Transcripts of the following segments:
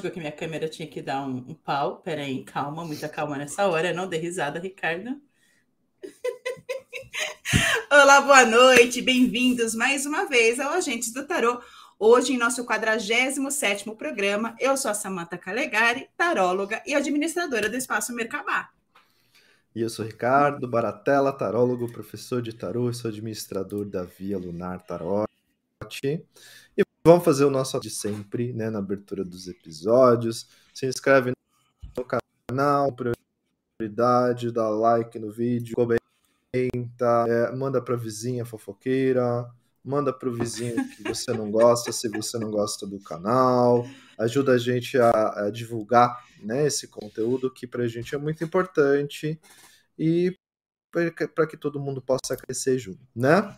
lógico que minha câmera tinha que dar um, um pau. Peraí, calma, muita calma nessa hora. Não dê risada, Ricardo. Olá, boa noite. Bem-vindos mais uma vez ao Agentes do Tarô. Hoje, em nosso 47º programa, eu sou a Samanta Calegari, taróloga e administradora do Espaço Mercabá. E eu sou Ricardo Baratella, tarólogo, professor de tarô e sou administrador da Via Lunar Tarot. E vamos fazer o nosso de sempre, né, na abertura dos episódios. Se inscreve no canal, prioridade, dá like no vídeo, comenta, é, manda para vizinha fofoqueira, manda para o vizinho que você não gosta, se você não gosta do canal, ajuda a gente a, a divulgar né, esse conteúdo que para a gente é muito importante e para que todo mundo possa crescer junto, né?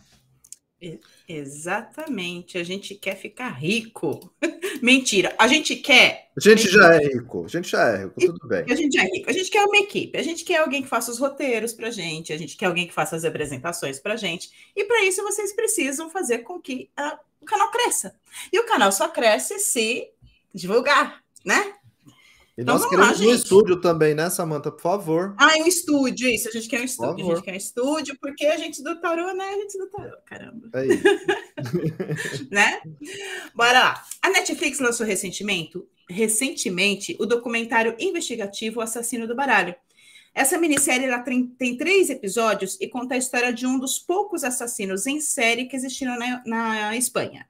Exatamente, a gente quer ficar rico. Mentira, a gente quer. A gente já é rico, a gente já é rico, tudo bem. A gente é rico, a gente quer uma equipe, a gente quer alguém que faça os roteiros para gente, a gente quer alguém que faça as apresentações para gente. E para isso vocês precisam fazer com que a, o canal cresça. E o canal só cresce se divulgar, né? E então, nós queremos lá, um estúdio também, né, Samanta, por favor. Ah, um estúdio, isso. A gente quer um estúdio. A gente quer um estúdio, porque a gente do tarô, né? A gente do tarô, caramba. É isso. né? Bora lá. A Netflix lançou recentemente, recentemente o documentário investigativo O Assassino do Baralho. Essa minissérie ela tem, tem três episódios e conta a história de um dos poucos assassinos em série que existiram na, na Espanha.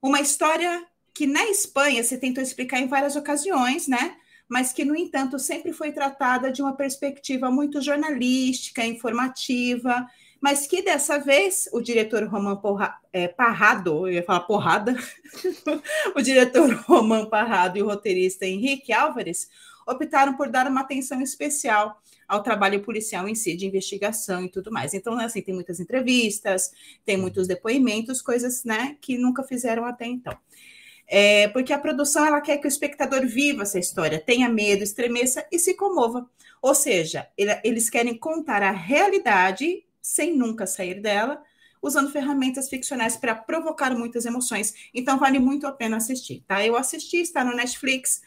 Uma história que na Espanha se tentou explicar em várias ocasiões, né? Mas que, no entanto, sempre foi tratada de uma perspectiva muito jornalística, informativa, mas que dessa vez o diretor Roman Porra, é, Parrado, eu ia falar porrada, o diretor Roman Parrado e o roteirista Henrique Álvares optaram por dar uma atenção especial ao trabalho policial em si, de investigação e tudo mais. Então, assim, tem muitas entrevistas, tem muitos depoimentos, coisas né, que nunca fizeram até então. É, porque a produção ela quer que o espectador viva essa história, tenha medo, estremeça e se comova. Ou seja, ele, eles querem contar a realidade sem nunca sair dela, usando ferramentas ficcionais para provocar muitas emoções. Então vale muito a pena assistir, tá? Eu assisti, está no Netflix.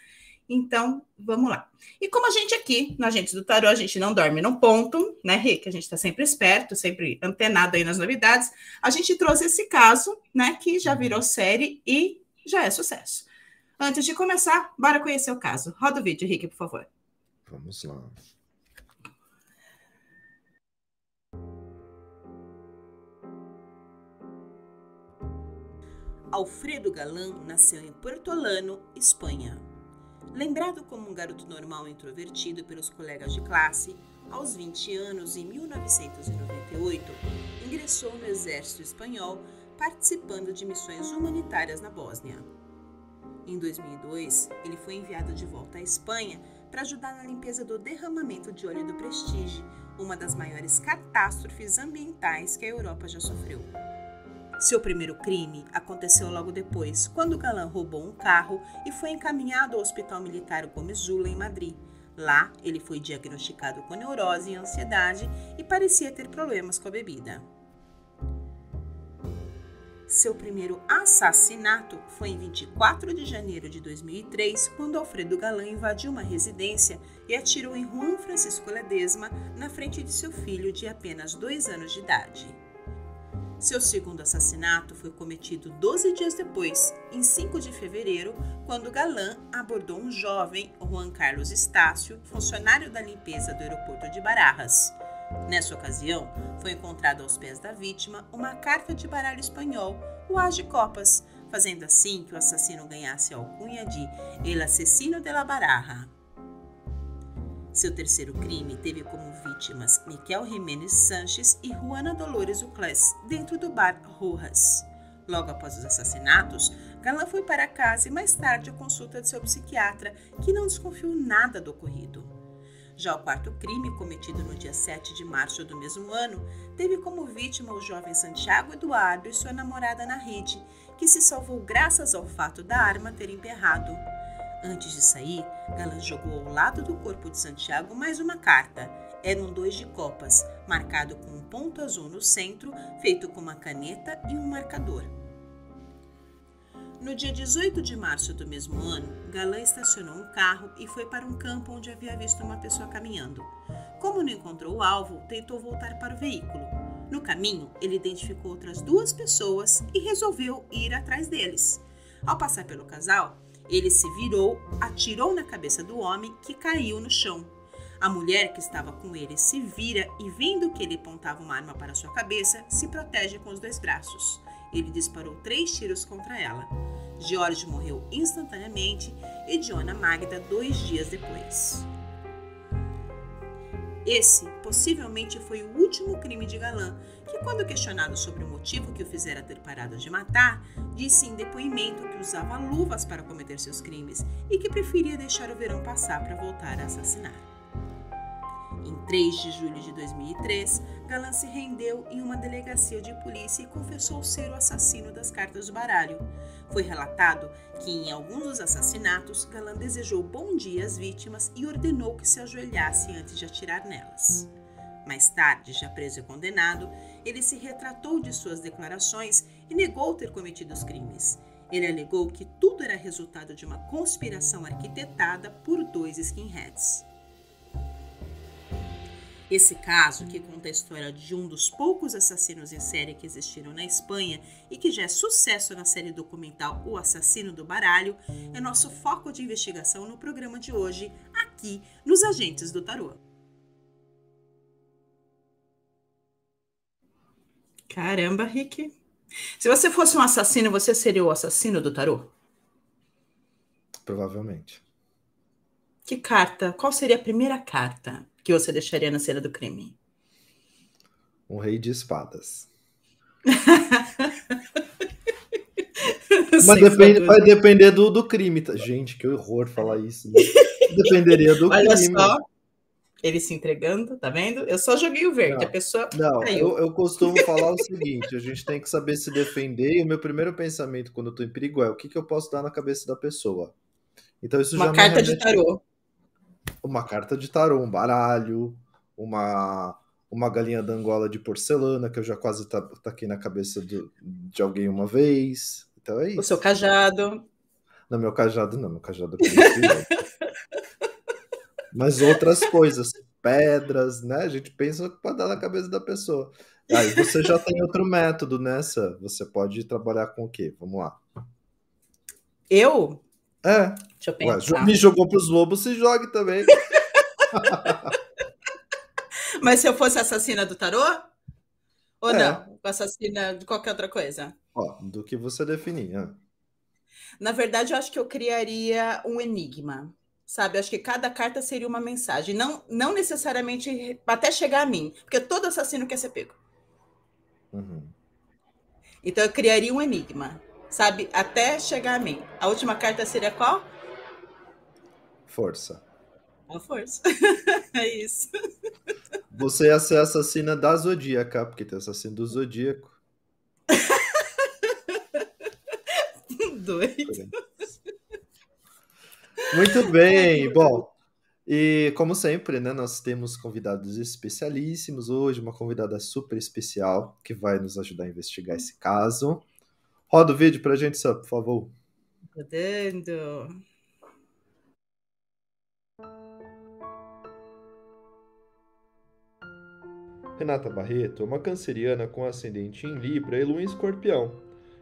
Então, vamos lá. E como a gente aqui, na Agentes do Tarô, a gente não dorme num ponto, né, Rick? A gente está sempre esperto, sempre antenado aí nas novidades. A gente trouxe esse caso, né, que já virou série e já é sucesso. Antes de começar, bora conhecer o caso. Roda o vídeo, Rick, por favor. Vamos lá. Alfredo Galan nasceu em Portolano, Espanha. Lembrado como um garoto normal e introvertido pelos colegas de classe, aos 20 anos, em 1998, ingressou no exército espanhol participando de missões humanitárias na Bósnia. Em 2002, ele foi enviado de volta à Espanha para ajudar na limpeza do derramamento de óleo do Prestige, uma das maiores catástrofes ambientais que a Europa já sofreu. Seu primeiro crime aconteceu logo depois, quando Galan roubou um carro e foi encaminhado ao Hospital Militar Gomes Zula, em Madrid. Lá, ele foi diagnosticado com neurose e ansiedade e parecia ter problemas com a bebida. Seu primeiro assassinato foi em 24 de janeiro de 2003, quando Alfredo Galan invadiu uma residência e atirou em Juan Francisco Ledesma na frente de seu filho de apenas dois anos de idade. Seu segundo assassinato foi cometido 12 dias depois, em 5 de fevereiro, quando Galan abordou um jovem, Juan Carlos Estácio, funcionário da limpeza do aeroporto de Barajas. Nessa ocasião, foi encontrada aos pés da vítima uma carta de baralho espanhol, o As de Copas, fazendo assim que o assassino ganhasse a alcunha de El Asesino de la Baraja. Seu terceiro crime teve como vítimas Miquel Jiménez Sanches e Juana Dolores Uclés, dentro do bar Rojas. Logo após os assassinatos, Galan foi para casa e mais tarde a consulta de seu psiquiatra, que não desconfiou nada do ocorrido. Já o quarto crime, cometido no dia 7 de março do mesmo ano, teve como vítima o jovem Santiago Eduardo e sua namorada Narride, que se salvou graças ao fato da arma ter emperrado. Antes de sair, Galan jogou ao lado do corpo de Santiago mais uma carta. Era um dois de copas, marcado com um ponto azul no centro, feito com uma caneta e um marcador. No dia 18 de março do mesmo ano, Galan estacionou um carro e foi para um campo onde havia visto uma pessoa caminhando. Como não encontrou o alvo, tentou voltar para o veículo. No caminho, ele identificou outras duas pessoas e resolveu ir atrás deles. Ao passar pelo casal, ele se virou, atirou na cabeça do homem que caiu no chão. A mulher que estava com ele se vira e, vendo que ele apontava uma arma para sua cabeça, se protege com os dois braços. Ele disparou três tiros contra ela. George morreu instantaneamente e Diona Magda dois dias depois. Esse possivelmente foi o último crime de Galã, que, quando questionado sobre o motivo que o fizera ter parado de matar, disse em depoimento que usava luvas para cometer seus crimes e que preferia deixar o verão passar para voltar a assassinar. Em 3 de julho de 2003, Galan se rendeu em uma delegacia de polícia e confessou ser o assassino das cartas do baralho. Foi relatado que em alguns dos assassinatos, Galan desejou bom dia às vítimas e ordenou que se ajoelhassem antes de atirar nelas. Mais tarde, já preso e condenado, ele se retratou de suas declarações e negou ter cometido os crimes. Ele alegou que tudo era resultado de uma conspiração arquitetada por dois skinheads. Esse caso, que conta a história de um dos poucos assassinos em série que existiram na Espanha e que já é sucesso na série documental O Assassino do Baralho, é nosso foco de investigação no programa de hoje, aqui nos Agentes do Tarô. Caramba, Rick. Se você fosse um assassino, você seria o assassino do tarô? Provavelmente. Que carta? Qual seria a primeira carta? Que você deixaria na cena do crime? Um rei de espadas. Mas depende, vai depender do, do crime. Tá? Gente, que horror falar isso. Né? Dependeria do Olha crime. Só, ele se entregando, tá vendo? Eu só joguei o verde, não, a pessoa. Não, eu, eu, costumo falar o seguinte: a gente tem que saber se defender, e o meu primeiro pensamento quando eu tô em perigo é o que, que eu posso dar na cabeça da pessoa. Então isso Uma já carta de tarô uma carta de tarô, um baralho, uma uma galinha da Angola de porcelana, que eu já quase taquei na cabeça do, de alguém uma vez. Então é isso. O seu cajado. Não, meu cajado não, meu cajado é Mas outras coisas, pedras, né? A gente pensa que pode dar na cabeça da pessoa. Aí você já tem outro método nessa. Você pode trabalhar com o quê? Vamos lá. Eu? É. Deixa eu pensar. Ué, me jogou pros lobos, se jogue também. Mas se eu fosse assassina do tarô? Ou é. não? Assassina de qualquer outra coisa? Ó, do que você definir. É. Na verdade, eu acho que eu criaria um enigma. Sabe? Eu acho que cada carta seria uma mensagem. Não, não necessariamente até chegar a mim. Porque todo assassino quer ser pego. Uhum. Então eu criaria um enigma sabe? Até chegar a mim. A última carta seria qual? Força. A força. é isso. Você ia ser assassina da Zodíaca, porque tem assassino do Zodíaco. Doido. Muito bem. Bom, e como sempre, né, nós temos convidados especialíssimos hoje, uma convidada super especial que vai nos ajudar a investigar esse caso. Roda o vídeo pra gente, só, por favor. Rodando. Renata Barreto é uma canceriana com ascendente em Libra e lua em Escorpião,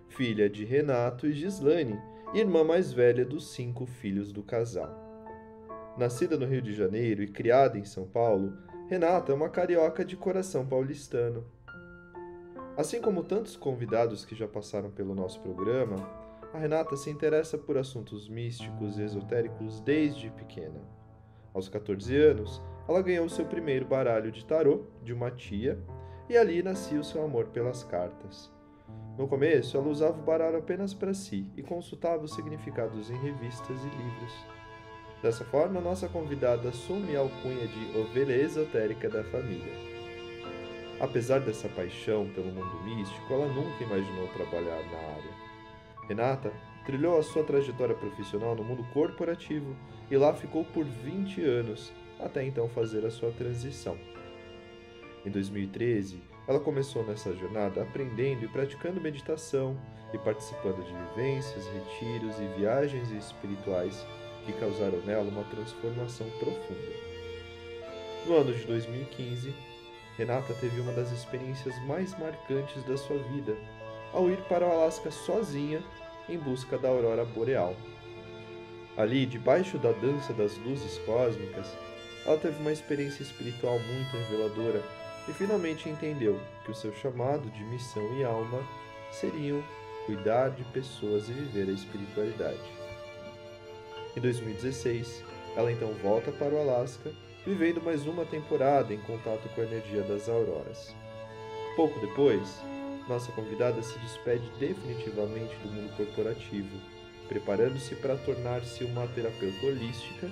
filha de Renato e Gislane, irmã mais velha dos cinco filhos do casal. Nascida no Rio de Janeiro e criada em São Paulo, Renata é uma carioca de coração paulistano. Assim como tantos convidados que já passaram pelo nosso programa, a Renata se interessa por assuntos místicos e esotéricos desde pequena. Aos 14 anos, ela ganhou seu primeiro baralho de tarô de uma tia e ali nascia o seu amor pelas cartas. No começo, ela usava o baralho apenas para si e consultava os significados em revistas e livros. Dessa forma, nossa convidada assume a alcunha de ovelha esotérica da família. Apesar dessa paixão pelo mundo místico, ela nunca imaginou trabalhar na área. Renata trilhou a sua trajetória profissional no mundo corporativo e lá ficou por 20 anos, até então fazer a sua transição. Em 2013, Ela começou nessa jornada aprendendo e praticando meditação e participando de vivências, retiros e viagens espirituais que causaram nela uma transformação profunda. No ano de 2015, Renata teve uma das experiências mais marcantes da sua vida ao ir para o Alasca sozinha em busca da aurora boreal. Ali, debaixo da dança das luzes cósmicas, ela teve uma experiência espiritual muito reveladora e finalmente entendeu que o seu chamado de missão e alma seriam cuidar de pessoas e viver a espiritualidade. Em 2016, ela então volta para o Alasca, vivendo mais uma temporada em contato com a energia das auroras. Pouco depois, nossa convidada se despede definitivamente do mundo corporativo, preparando-se para tornar-se uma terapeuta holística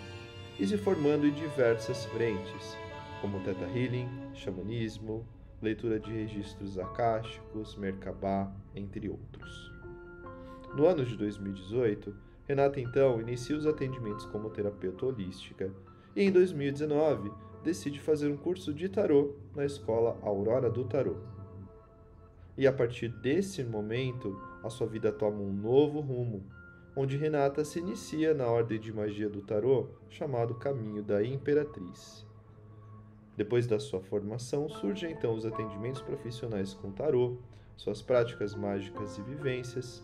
e se formando em diversas frentes, como Theta Healing, xamanismo, leitura de registros akáshicos, Merkabah, entre outros. No ano de 2018, Renata então inicia os atendimentos como terapeuta holística e em 2019 decide fazer um curso de tarô na escola Aurora do Tarô. E a partir desse momento, a sua vida toma um novo rumo, onde Renata se inicia na ordem de magia do tarô chamado Caminho da Imperatriz. Depois da sua formação, surgem então os atendimentos profissionais com tarô, suas práticas mágicas e vivências,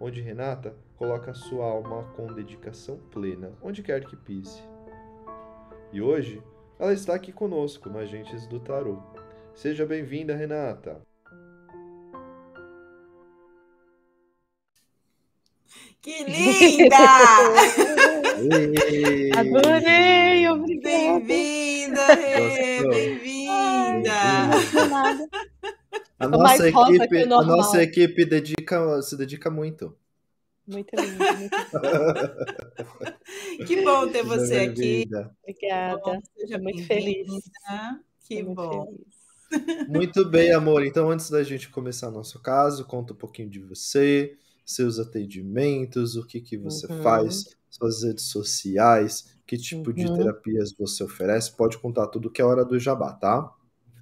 onde Renata coloca sua alma com dedicação plena, onde quer que pise. E hoje, ela está aqui conosco no Agentes do Tarô. Seja bem-vinda, Renata! Que linda! Adorei, obrigada. Bem-vinda, bem-vinda. A nossa equipe, a nossa equipe dedica, se dedica muito. Muito lindo. Muito que bom ter você aqui. Obrigada. Seja muito feliz. Que bom. Feliz. Muito bem, amor. Então, antes da gente começar nosso caso, conta um pouquinho de você, seus atendimentos, o que, que você uhum. faz, suas redes sociais, que tipo uhum. de terapias você oferece. Pode contar tudo que é hora do jabá, tá?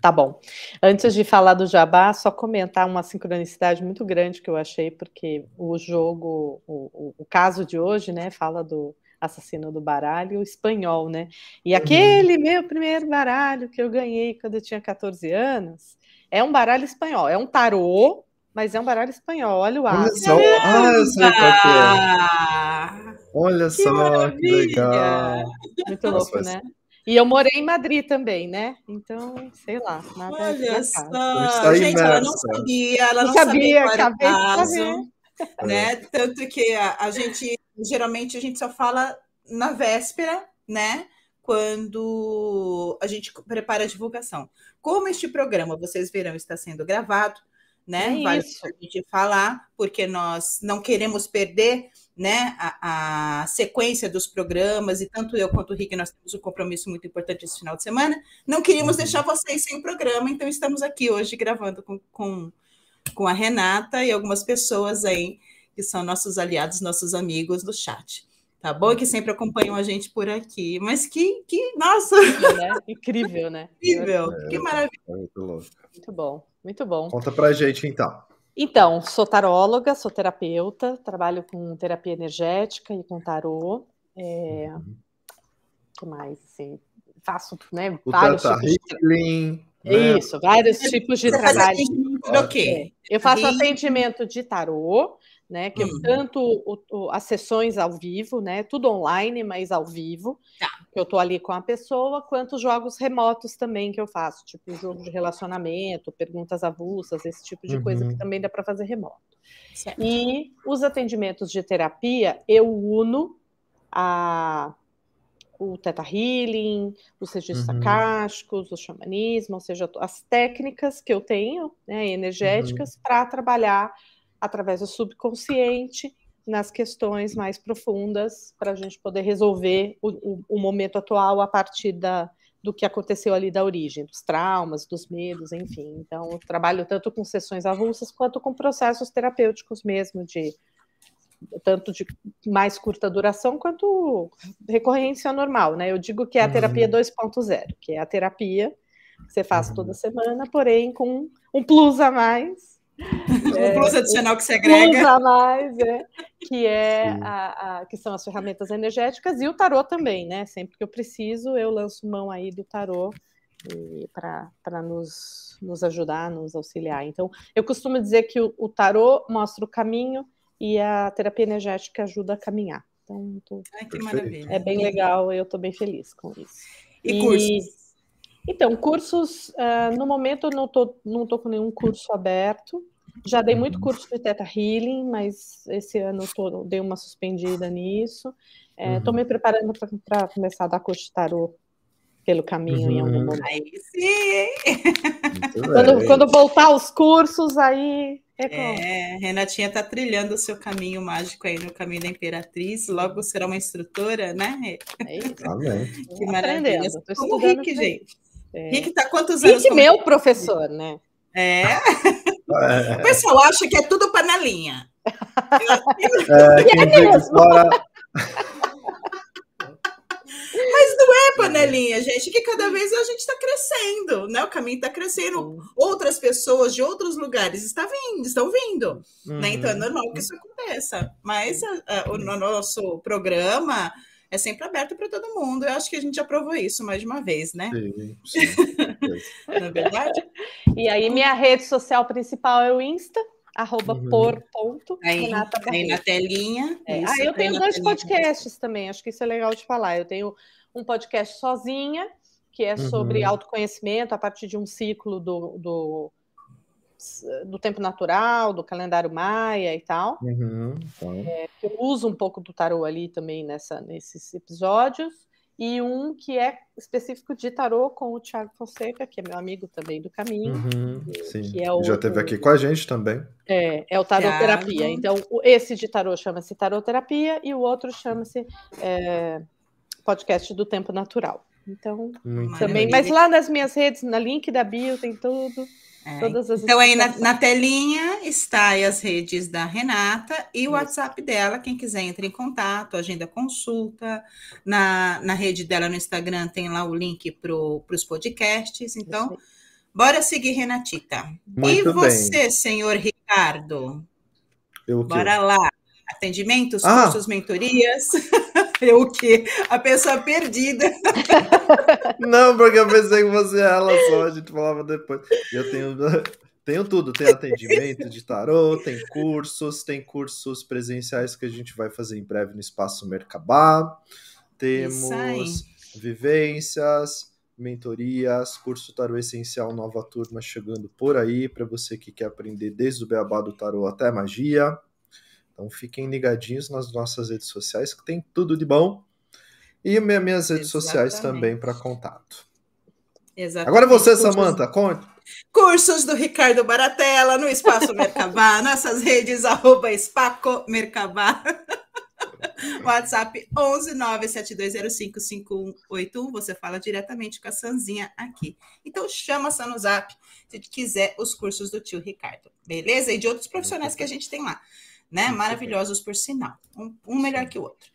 Tá bom. Antes de falar do jabá, só comentar uma sincronicidade muito grande que eu achei, porque o jogo, o, o caso de hoje, né, fala do assassino do baralho espanhol, né? E uhum. aquele meu primeiro baralho que eu ganhei quando eu tinha 14 anos é um baralho espanhol, é um tarô mas é um baralho espanhol, olha o ar. Olha só, ah, eu sei qual é. Olha que só, maravilha. que legal. Muito Nossa, louco, né? E eu morei em Madrid também, né? Então, sei lá. Nada Olha só. Gente, imersa. ela não sabia, ela não, não sabia, sabia qual caso. Né? Tanto que a, a gente, geralmente, a gente só fala na véspera, né? Quando a gente prepara a divulgação. Como este programa, vocês verão, está sendo gravado, né? É vale a gente falar, porque nós não queremos perder né, a, a, sequência dos programas, e tanto eu quanto o Rick, nós temos um compromisso muito importante esse final de semana. Não queríamos uhum. deixar vocês sem o programa, então estamos aqui hoje gravando com, com, com a Renata e algumas pessoas aí que são nossos aliados, nossos amigos do chat. Tá bom? Que sempre acompanham a gente por aqui. Mas que, que nossa! Né? Incrível, né? Incrível, é, que maravilha. É muito, muito bom. Muito bom. Conta pra gente então. Então, sou taróloga, sou terapeuta, trabalho com terapia energética e com tarô. É... Uhum. que mais? Assim, faço né, o vários tipos healing, de... Né? Isso, vários tipos de trabalho. Okay. Eu faço atendimento de tarô, né? Que uhum. tanto o, o, as sessões ao vivo, né? Tudo online, mas ao vivo. Tá. Que eu tô ali com a pessoa, quanto jogos remotos também que eu faço, tipo jogo de relacionamento, perguntas avulsas, esse tipo de uhum. coisa que uhum. também dá para fazer remoto. Certo. E os atendimentos de terapia, eu uno a o Teta Healing, os registros uhum. acásticos, o xamanismo, ou seja, as técnicas que eu tenho, né, energéticas, uhum. para trabalhar através do subconsciente nas questões mais profundas para a gente poder resolver o, o, o, momento atual a partir da, do que aconteceu ali da origem, dos traumas, dos medos, enfim. Então, eu trabalho tanto com sessões avulsas quanto com processos terapêuticos mesmo, de tanto de mais curta duração quanto recorrência normal, né? Eu digo que é a terapia 2.0, uhum. que é a terapia você faz toda semana, porém com um plus a mais. É, plus adicional que você agrega. Plus a mais, é, que, é a, a, que são as ferramentas energéticas e o tarô também, né? Sempre que eu preciso, eu lanço mão aí do tarô para nos, nos ajudar, nos auxiliar. Então, eu costumo dizer que o, o tarô mostra o caminho e a terapia energética ajuda a caminhar. Então, tô... Ai, que maravilha. É bem legal, eu estou bem feliz com isso. E, e cursos? Então, cursos, uh, no momento eu não tô, não tô com nenhum curso aberto. Já dei muito curso de Teta Healing, mas esse ano tô, dei uma suspendida nisso. Estou é, uhum. me preparando para começar a dar curso de tarô pelo caminho uhum. em algum uhum. momento. Aí sim! Quando, quando, voltar os cursos, aí. É, é Renatinha está trilhando o seu caminho mágico aí no caminho da Imperatriz. Logo será uma instrutora, né? É isso. Que maravilha. Como o Rick, gente. É. Rick está quantos anos? Rick, meu professor, né? É. é. O pessoal acha que é tudo panelinha. É, é mesmo. Fora... Mas não é panelinha, gente, que cada vez a gente está crescendo, né? O caminho está crescendo. Outras pessoas de outros lugares estão vindo, estão vindo, uhum. né? Então é uhum. normal que isso aconteça. Mas a, a, o nosso programa é sempre aberto para todo mundo. Eu acho que a gente já provou isso mais de uma vez, né? Sim, sim. Não é verdade? E aí, minha rede social principal é o Insta, arroba uhum. por ponto, aí, Renata aí na telinha. É. Ah, eu tenho dois podcasts também, acho que isso é legal de falar. Eu tenho um podcast sozinha, que é sobre uhum. autoconhecimento a partir de um ciclo do, do, do tempo natural, do calendário maia e tal. Uhum. É, eu uso um pouco do tarô ali também nessa, nesses episódios e um que é específico de tarô com o Thiago Fonseca, que é meu amigo também do caminho. Uhum, sim. É o, Já esteve aqui com a gente também. É, é o taroterapia. Thiago. Então, esse de tarô chama-se taroterapia e o outro chama-se é, podcast do tempo natural. Então, Muito também. Mas lá nas minhas redes, na link da bio, tem tudo. É, então, aí na, na, telinha está as redes da Renata e o WhatsApp dela. Quem quiser entre em contato, agenda consulta. Na, na rede dela no Instagram tem lá o link para os podcasts. Então, bora seguir, Renatita. Muito e você, bem. senhor Ricardo? Eu bora lá. Atendimentos, ah. cursos, mentorias. Eu o quê? A pessoa perdida. Não, porque eu pensei que você era ela só, a gente falava depois. Eu tenho, tenho tudo, tem atendimento de tarô, tem cursos, tem cursos presenciais que a gente vai fazer em breve no Espaço Mercabá. Temos vivências, mentorias, curso Tarô Essencial Nova Turma chegando por aí, para você que quer aprender desde o beabá do tarô até magia. Então fiquem ligadinhos nas nossas redes sociais, que tem tudo de bom. E minhas redes Exatamente. sociais também para contato. Exatamente. Agora você, Samanta, conte. Cursos do Ricardo Baratella no Espaço Mercabá, nossas redes, arroba Espaco Mercabá. WhatsApp 11 972055181. Você fala diretamente com a Sanzinha aqui. Então chama a no Zap se quiser os cursos do tio Ricardo. Beleza? E de outros profissionais que a gente tem lá né? Maravilhosos por sinal, um, um melhor que o outro.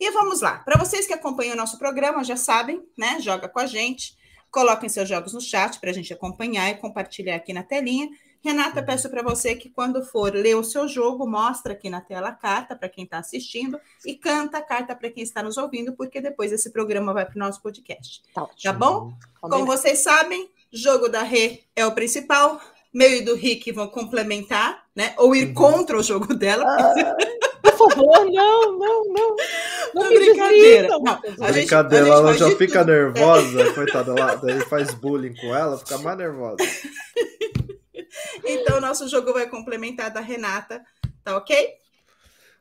E vamos lá. Para vocês que acompanham o nosso programa, já sabem, né? Joga com a gente, coloquem seus jogos no chat para a gente acompanhar e compartilhar aqui na telinha. Renata, peço para você que quando for ler o seu jogo, mostra aqui na tela a carta para quem está assistindo e canta a carta para quem está nos ouvindo, porque depois esse programa vai para o nosso podcast. Tá, tá bom? Como vocês sabem, jogo da Rê é o principal meio do Rick vão complementar, né? Ou ir uhum. contra o jogo dela. Ah, por favor, não, não, não. Não, brincadeira. Não, a brincadeira, gente, a ela já fica tudo. nervosa, coitada lá, daí faz bullying com ela, fica mais nervosa. então, nosso jogo vai complementar da Renata, tá ok?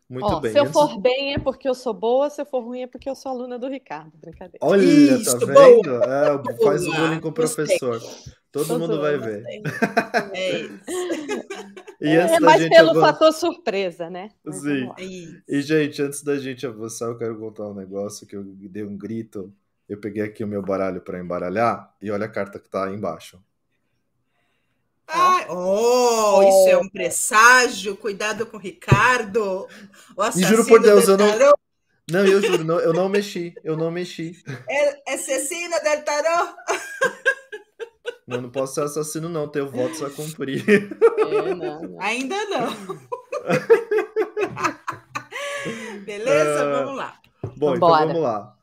Muito Ó, bem. Se eu for bem é porque eu sou boa, se eu for ruim é porque eu sou aluna do Ricardo. Brincadeira. Olha, tá Isso, tá vendo? É, faz o bullying com o professor. Todo mundo vai ver. É isso. e é mais pelo avançar... fator surpresa, né? Mas Sim. E, gente, antes da gente avançar, eu quero contar um negócio que eu dei um grito. Eu peguei aqui o meu baralho para embaralhar e olha a carta que tá aí embaixo. Ah, oh, oh, isso é um presságio. Cuidado com o Ricardo. O e juro por Deus, eu não. Não, eu juro, não, eu não mexi. Eu não mexi. É, é Cecina del Tarot. Não, não posso ser assassino, não. Tenho votos a cumprir. É, não, não. Ainda não. Beleza? Uh, vamos lá. Bom, então vamos lá.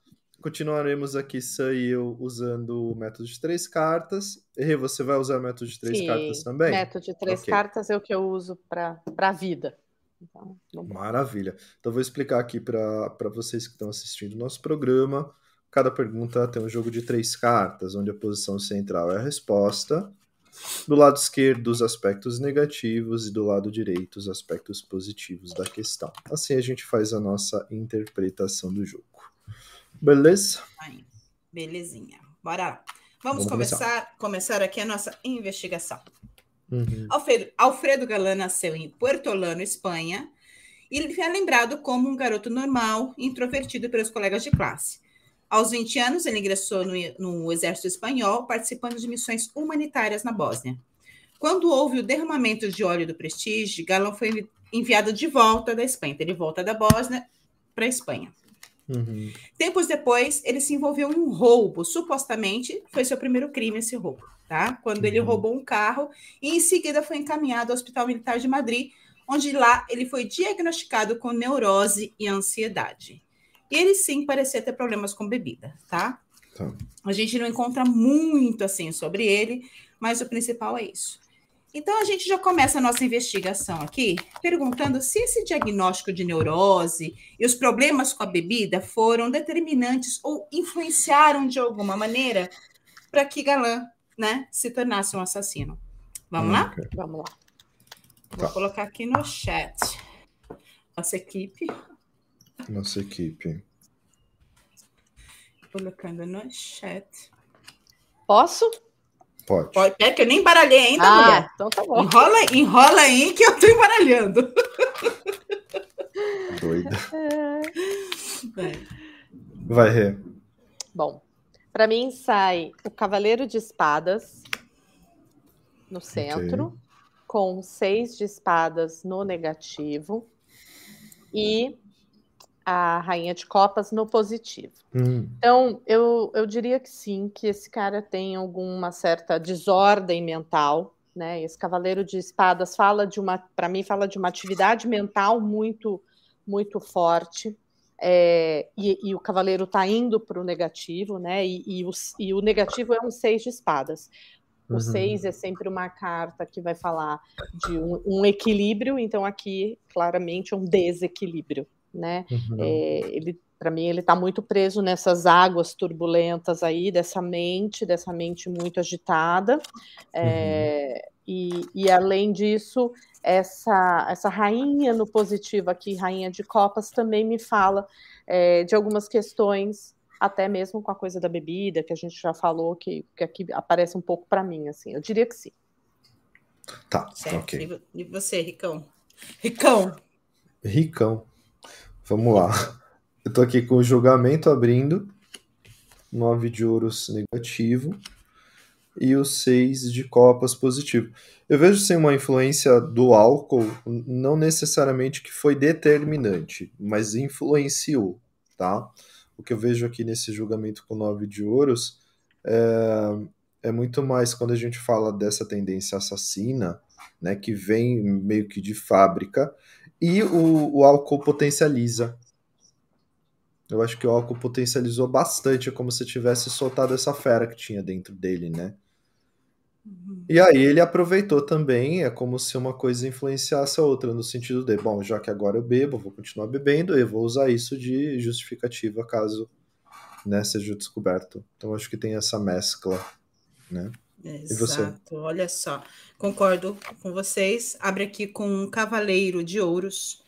Continuaremos aqui, e eu, usando o método de três cartas. E você vai usar o método de três Sim, cartas também? método de três okay. cartas é o que eu uso para a vida. Então, Maravilha. Então, vou explicar aqui para vocês que estão assistindo o nosso programa. Cada pergunta tem um jogo de três cartas, onde a posição central é a resposta. Do lado esquerdo, os aspectos negativos e do lado direito, os aspectos positivos da questão. Assim a gente faz a nossa interpretação do jogo. Beleza? Belezinha. Bora lá. Vamos, Vamos começar, começar, começar aqui a nossa investigação. Uhum. Alfredo, Alfredo Galán nasceu em Puertolano, Espanha, e ele é lembrado como um garoto normal, introvertido pelos colegas de classe. Aos 20 anos, ele ingressou no, no exército espanhol, participando de missões humanitárias na Bósnia. Quando houve o derramamento de óleo do Prestige, Galán foi enviado de volta da Espanha. Então, ele volta da Bósnia para a Espanha. Uhum. Tempos depois, ele se envolveu em um roubo. Supostamente, foi seu primeiro crime esse roubo, tá? Quando uhum. ele roubou um carro e em seguida foi encaminhado ao Hospital Militar de Madrid, onde lá ele foi diagnosticado com neurose e ansiedade. E ele sim parecia ter problemas com bebida, tá? tá? A gente não encontra muito assim sobre ele, mas o principal é isso. Então, a gente já começa a nossa investigação aqui perguntando se esse diagnóstico de neurose e os problemas com a bebida foram determinantes ou influenciaram de alguma maneira para que Galã né, se tornasse um assassino. Vamos lá? Okay. Vamos lá. Vou tá. colocar aqui no chat. Nossa equipe. Nossa equipe. Colocando no chat. Posso? Pode. Pode. É que eu nem embaralhei ainda, ah, mulher. Então tá bom. Enrola, enrola aí que eu tô embaralhando. Doida. É. Vai, Rê. Bom, para mim sai o Cavaleiro de Espadas no centro, okay. com seis de espadas no negativo e a Rainha de Copas no positivo. Hum. Então, eu, eu diria que sim, que esse cara tem alguma certa desordem mental, né? Esse Cavaleiro de Espadas fala de uma, para mim, fala de uma atividade mental muito, muito forte. É, e, e, o cavaleiro está indo para o negativo, né? E, e, o, e, o, negativo é um seis de espadas. O uhum. seis é sempre uma carta que vai falar de um, um equilíbrio, então aqui claramente um desequilíbrio né? Uhum. É, ele, para mim, ele está muito preso nessas águas turbulentas aí dessa mente, dessa mente muito agitada. É, uhum. e, e além disso, essa, essa rainha no positivo aqui, rainha de copas, também me fala é, de algumas questões, até mesmo com a coisa da bebida, que a gente já falou, que, que aqui aparece um pouco para mim, assim. Eu diria que sim. Tá, certo. ok. E você, Ricão? Ricão. Ricão. Vamos lá. Eu tô aqui com o julgamento abrindo. Nove de ouros negativo. E o seis de copas positivo. Eu vejo sem uma influência do álcool, não necessariamente que foi determinante, mas influenciou, tá? O que eu vejo aqui nesse julgamento com nove de ouros é, é muito mais quando a gente fala dessa tendência assassina, né, que vem meio que de fábrica, e o, o álcool potencializa. Eu acho que o álcool potencializou bastante, é como se tivesse soltado essa fera que tinha dentro dele, né? Uhum. E aí ele aproveitou também, é como se uma coisa influenciasse a outra, no sentido de, bom, já que agora eu bebo, vou continuar bebendo, eu vou usar isso de justificativa caso né, seja descoberto. Então acho que tem essa mescla, né? Exato, olha só. Concordo com vocês. Abre aqui com um cavaleiro de ouros.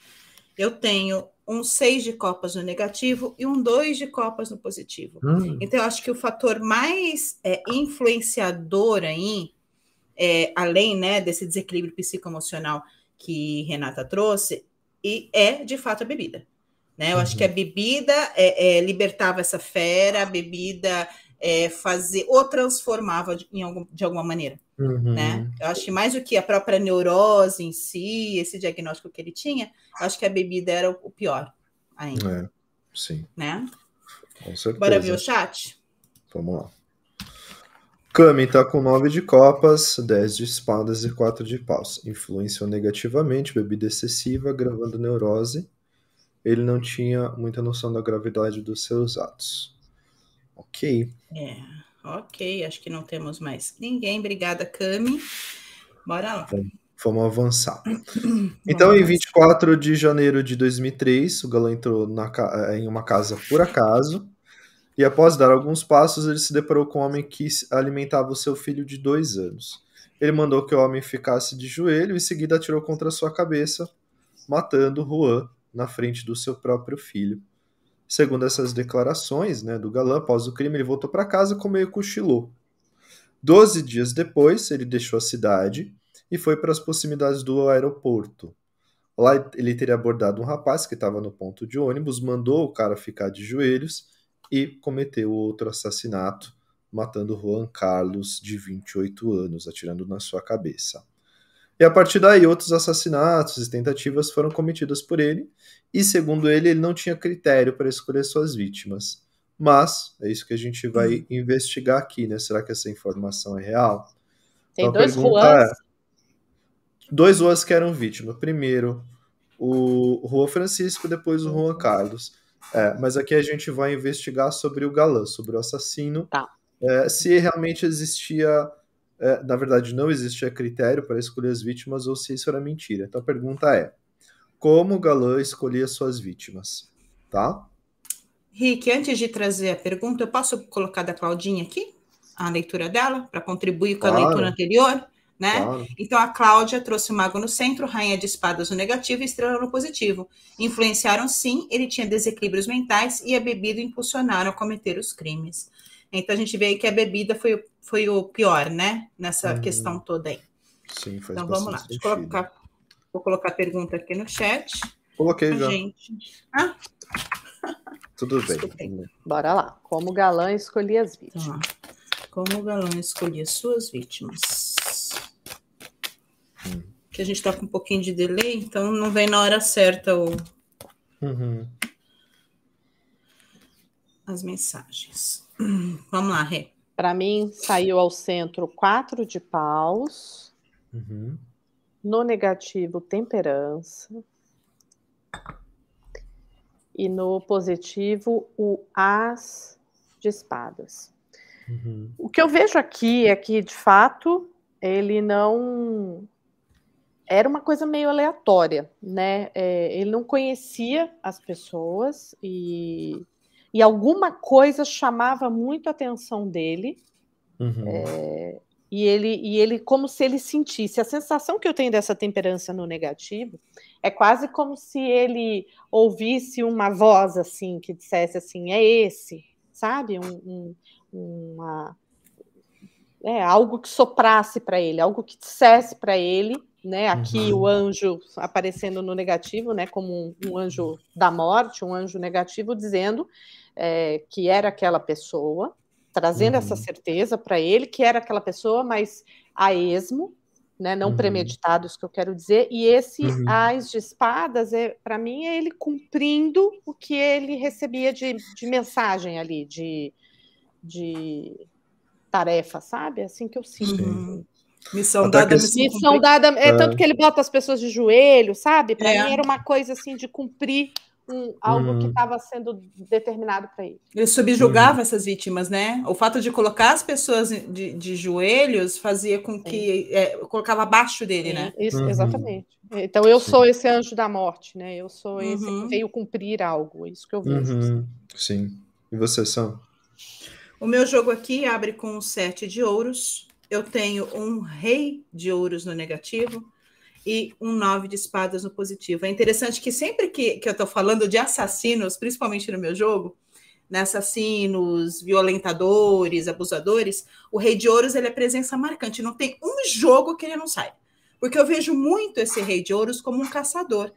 Eu tenho um seis de copas no negativo e um dois de copas no positivo. Hum. Então, eu acho que o fator mais é, influenciador aí, é, além né, desse desequilíbrio psicoemocional que Renata trouxe, e é de fato a bebida. Né? Eu uhum. acho que a bebida é, é, libertava essa fera, a bebida é, fazer ou transformava de, em algum, de alguma maneira. Uhum. Né? Eu acho que mais do que a própria neurose em si, esse diagnóstico que ele tinha, acho que a bebida era o pior ainda. É, sim. Né? Com certeza. Bora ver o chat? Vamos lá. Kami está com 9 de copas, 10 de espadas e 4 de paus. Influenciou negativamente, bebida excessiva, gravando neurose. Ele não tinha muita noção da gravidade dos seus atos. Ok. É, ok. Acho que não temos mais ninguém. Obrigada, Kami. Bora lá. vamos avançar. Então, em 24 de janeiro de 2003, o Galã entrou na, em uma casa por acaso e após dar alguns passos, ele se deparou com um homem que alimentava o seu filho de dois anos. Ele mandou que o homem ficasse de joelho e em seguida atirou contra sua cabeça, matando Juan na frente do seu próprio filho. Segundo essas declarações né, do galã, após o crime, ele voltou para casa com meio cochilou. Doze dias depois, ele deixou a cidade e foi para as proximidades do aeroporto. Lá ele teria abordado um rapaz que estava no ponto de ônibus, mandou o cara ficar de joelhos e cometeu outro assassinato, matando Juan Carlos, de 28 anos, atirando na sua cabeça. E a partir daí, outros assassinatos e tentativas foram cometidos por ele, e segundo ele, ele não tinha critério para escolher suas vítimas. Mas é isso que a gente vai hum. investigar aqui, né? Será que essa informação é real? Tem então, dois Juans. É, dois Juans que eram vítimas. Primeiro, o Juan Francisco, depois o Juan Carlos. É, mas aqui a gente vai investigar sobre o galã, sobre o assassino. Tá. É, se realmente existia, é, na verdade, não existia critério para escolher as vítimas ou se isso era mentira. Então a pergunta é: como o galã escolhia suas vítimas? Tá? Rick, antes de trazer a pergunta, eu posso colocar da Claudinha aqui a leitura dela para contribuir com a leitura anterior? né? Claro. Então a Cláudia trouxe o mago no centro, rainha de espadas no negativo e estrela no positivo. Influenciaram sim, ele tinha desequilíbrios mentais e a bebida impulsionaram a cometer os crimes. Então a gente vê aí que a bebida foi, foi o pior, né? Nessa hum. questão toda aí. Sim, faz Então vamos lá. Deixa eu colocar, vou colocar a pergunta aqui no chat. Coloquei já. Gente. Ah? Tudo bem. Bora lá. Como o galã escolhia as vítimas. Então, como o galã escolhia suas vítimas que a gente está com um pouquinho de delay, então não vem na hora certa o... Uhum. as mensagens. Vamos lá, Rê. Para mim, saiu ao centro quatro de paus. Uhum. No negativo, temperança. E no positivo, o as de espadas. Uhum. O que eu vejo aqui é que, de fato, ele não era uma coisa meio aleatória, né? É, ele não conhecia as pessoas e, e alguma coisa chamava muito a atenção dele. Uhum. É, e ele, e ele, como se ele sentisse. A sensação que eu tenho dessa temperança no negativo é quase como se ele ouvisse uma voz assim, que dissesse assim: é esse, sabe? Um, um, uma, é, algo que soprasse para ele, algo que dissesse para ele né? Aqui uhum. o anjo aparecendo no negativo, né? Como um, um, anjo da morte, um anjo negativo, dizendo é, que era aquela pessoa, trazendo uhum. essa certeza para ele que era aquela pessoa, mas a esmo, né? Não uhum. premeditado, isso que eu quero dizer. E esse uhum. Ais de Espadas, é, para mim, é ele cumprindo o que ele recebia de, de mensagem ali, de, de tarefa, sabe? É assim que eu sinto. Uhum. Missão dada, missão, missão dada. É, é, tanto que ele bota as pessoas de joelho, sabe? Para é. mim era uma coisa assim de cumprir um, algo uhum. que estava sendo determinado para ele. Ele subjugava uhum. essas vítimas, né? O fato de colocar as pessoas de, de joelhos fazia com que é, colocava abaixo dele, Sim, né? Isso, uhum. exatamente. Então eu Sim. sou esse anjo da morte, né? Eu sou esse que uhum. veio cumprir algo, isso que eu vejo. Uhum. Sim. E você, Sam? O meu jogo aqui abre com sete de ouros, eu tenho um rei de ouros no negativo e um nove de espadas no positivo. É interessante que sempre que, que eu estou falando de assassinos, principalmente no meu jogo, né, assassinos, violentadores, abusadores, o rei de ouros ele é presença marcante. Não tem um jogo que ele não sai. Porque eu vejo muito esse rei de ouros como um caçador.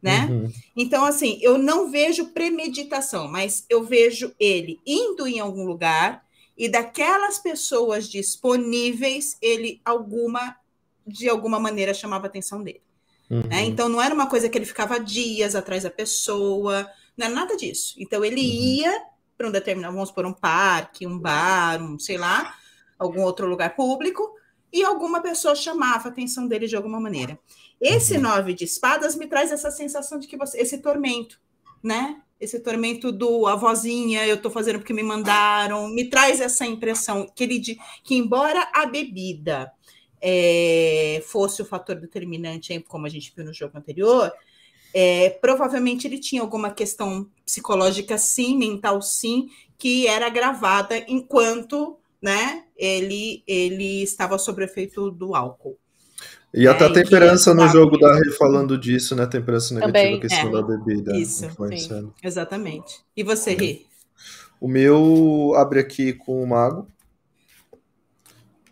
Né? Uhum. Então, assim, eu não vejo premeditação, mas eu vejo ele indo em algum lugar, e daquelas pessoas disponíveis, ele alguma de alguma maneira chamava a atenção dele. Né? Uhum. Né? Então não era uma coisa que ele ficava dias atrás da pessoa, não era nada disso. Então ele uhum. ia para um determinado, vamos por um parque, um bar, um sei lá, algum outro lugar público, e alguma pessoa chamava a atenção dele de alguma maneira. Esse uhum. nove de espadas me traz essa sensação de que você, esse tormento, né? Esse tormento do avózinha, eu estou fazendo porque me mandaram, me traz essa impressão que ele de, que embora a bebida é, fosse o fator determinante, como a gente viu no jogo anterior, é, provavelmente ele tinha alguma questão psicológica sim, mental sim, que era agravada enquanto né, ele, ele estava sob efeito do álcool. E até é, a temperança no jogo da Rê falando disso, né? Temperança negativa, Também, a questão é, da bebida. Isso, sim, exatamente. E você, Rê? O meu abre aqui com o Mago,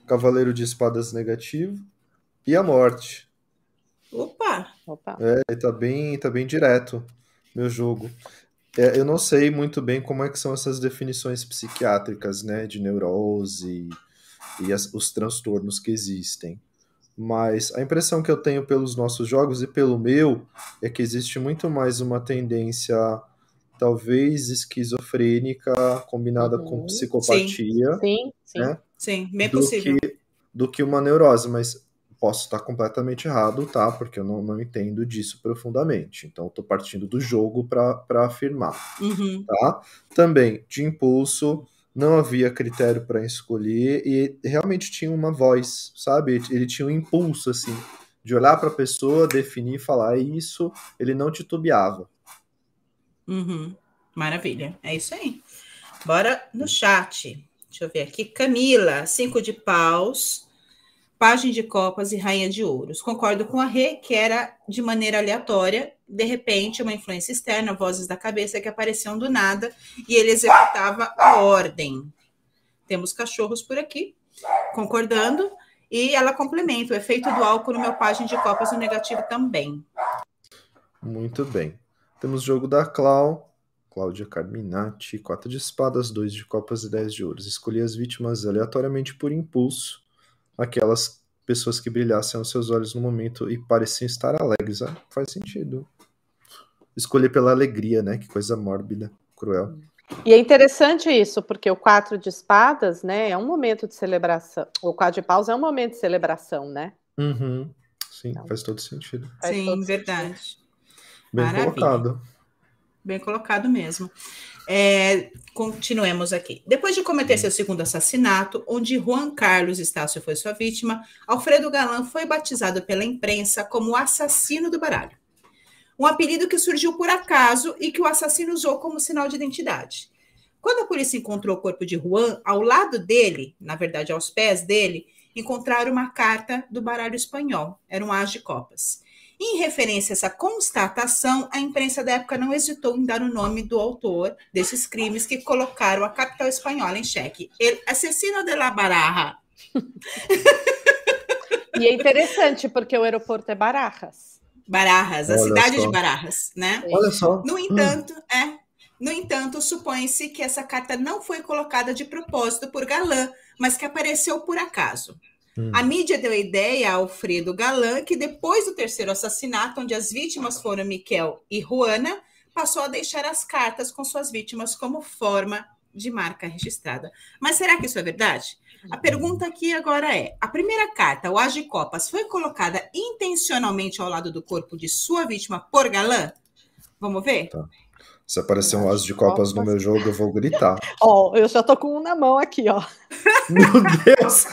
Cavaleiro de Espadas negativo e a Morte. Opa! Opa. É, tá bem, tá bem direto meu jogo. É, eu não sei muito bem como é que são essas definições psiquiátricas, né, de neurose e as, os transtornos que existem. Mas a impressão que eu tenho pelos nossos jogos e pelo meu é que existe muito mais uma tendência, talvez esquizofrênica, combinada uhum. com psicopatia. Sim, sim, né? sim. sim bem do possível. Que, do que uma neurose, mas posso estar completamente errado, tá? Porque eu não, não entendo disso profundamente. Então, estou partindo do jogo para afirmar, uhum. tá? Também, de impulso, não havia critério para escolher e realmente tinha uma voz, sabe? Ele tinha um impulso, assim, de olhar para a pessoa, definir, falar isso, ele não titubeava. Uhum. Maravilha, é isso aí. Bora no chat. Deixa eu ver aqui. Camila, cinco de paus Página de Copas e Rainha de Ouros. Concordo com a Rê, que era de maneira aleatória, de repente, uma influência externa, vozes da cabeça que apareciam do nada, e ele executava a ordem. Temos cachorros por aqui, concordando, e ela complementa o efeito do álcool no meu página de Copas no negativo também. Muito bem. Temos jogo da Clau, Cláudia Carminati, quatro de espadas, dois de copas e dez de ouros. Escolhi as vítimas aleatoriamente por impulso aquelas pessoas que brilhassem aos seus olhos no momento e pareciam estar alegres. Ah, faz sentido. Escolher pela alegria, né? Que coisa mórbida, cruel. E é interessante isso, porque o quatro de espadas, né, é um momento de celebração. O quatro de paus é um momento de celebração, né? Uhum. Sim, então, faz todo sentido. Faz Sim, todo verdade. Sentido. Bem Maravilha. colocado. Bem colocado mesmo. É, continuemos aqui. Depois de cometer seu segundo assassinato, onde Juan Carlos Estácio foi sua vítima, Alfredo Galan foi batizado pela imprensa como o assassino do baralho. Um apelido que surgiu por acaso e que o assassino usou como sinal de identidade. Quando a polícia encontrou o corpo de Juan, ao lado dele, na verdade aos pés dele, encontraram uma carta do baralho espanhol. Era um as de copas. Em referência a essa constatação, a imprensa da época não hesitou em dar o nome do autor desses crimes que colocaram a capital espanhola em xeque. El assassino de la Baraja. E é interessante, porque o aeroporto é Barajas. Barajas, a Olha cidade só. de Barajas, né? Olha só. No entanto, hum. é. No entanto, supõe-se que essa carta não foi colocada de propósito por Galã, mas que apareceu por acaso. Hum. A mídia deu a ideia a Alfredo Galan que depois do terceiro assassinato, onde as vítimas foram Miquel e Juana, passou a deixar as cartas com suas vítimas como forma de marca registrada. Mas será que isso é verdade? A pergunta aqui agora é: a primeira carta, o As de Copas, foi colocada intencionalmente ao lado do corpo de sua vítima por Galan? Vamos ver? Tá. Se aparecer um as de copas no meu jogo, eu vou gritar. Ó, oh, eu já tô com um na mão aqui, ó. Meu Deus!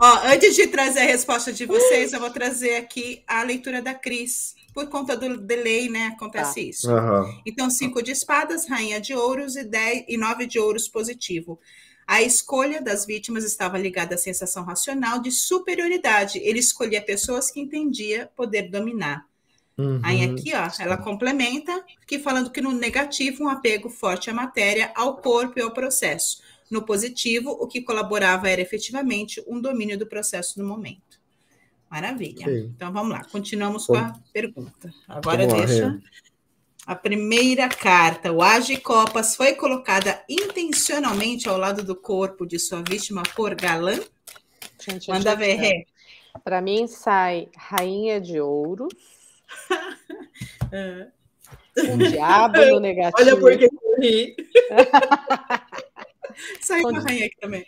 ó, antes de trazer a resposta de vocês, eu vou trazer aqui a leitura da Cris. Por conta do delay, né? Acontece tá. isso. Uhum. Então, cinco de espadas, rainha de ouros e, dez, e nove de ouros positivo. A escolha das vítimas estava ligada à sensação racional de superioridade. Ele escolhia pessoas que entendia poder dominar. Uhum. Aí aqui, ó, ela complementa, que falando que no negativo, um apego forte à matéria, ao corpo e ao processo. No positivo, o que colaborava era efetivamente um domínio do processo no momento. Maravilha. Sim. Então vamos lá, continuamos com a pergunta. Agora deixa. Lá, a primeira carta, o Age Copas, foi colocada intencionalmente ao lado do corpo de sua vítima por galã? Gente, Manda ver, Rê. Para mim sai Rainha de Ouros um diabo no negativo. Olha porque eu ri. Sai com a rainha aqui também.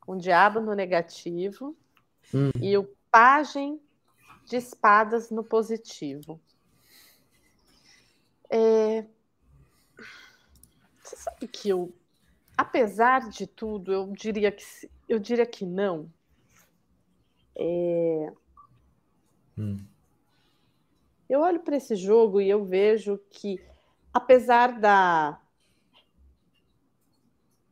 com o diabo no negativo hum. e o pajem de espadas no positivo. É... Você sabe que eu, apesar de tudo, eu diria que eu diria que não. É... Hum. Eu olho para esse jogo e eu vejo que, apesar da.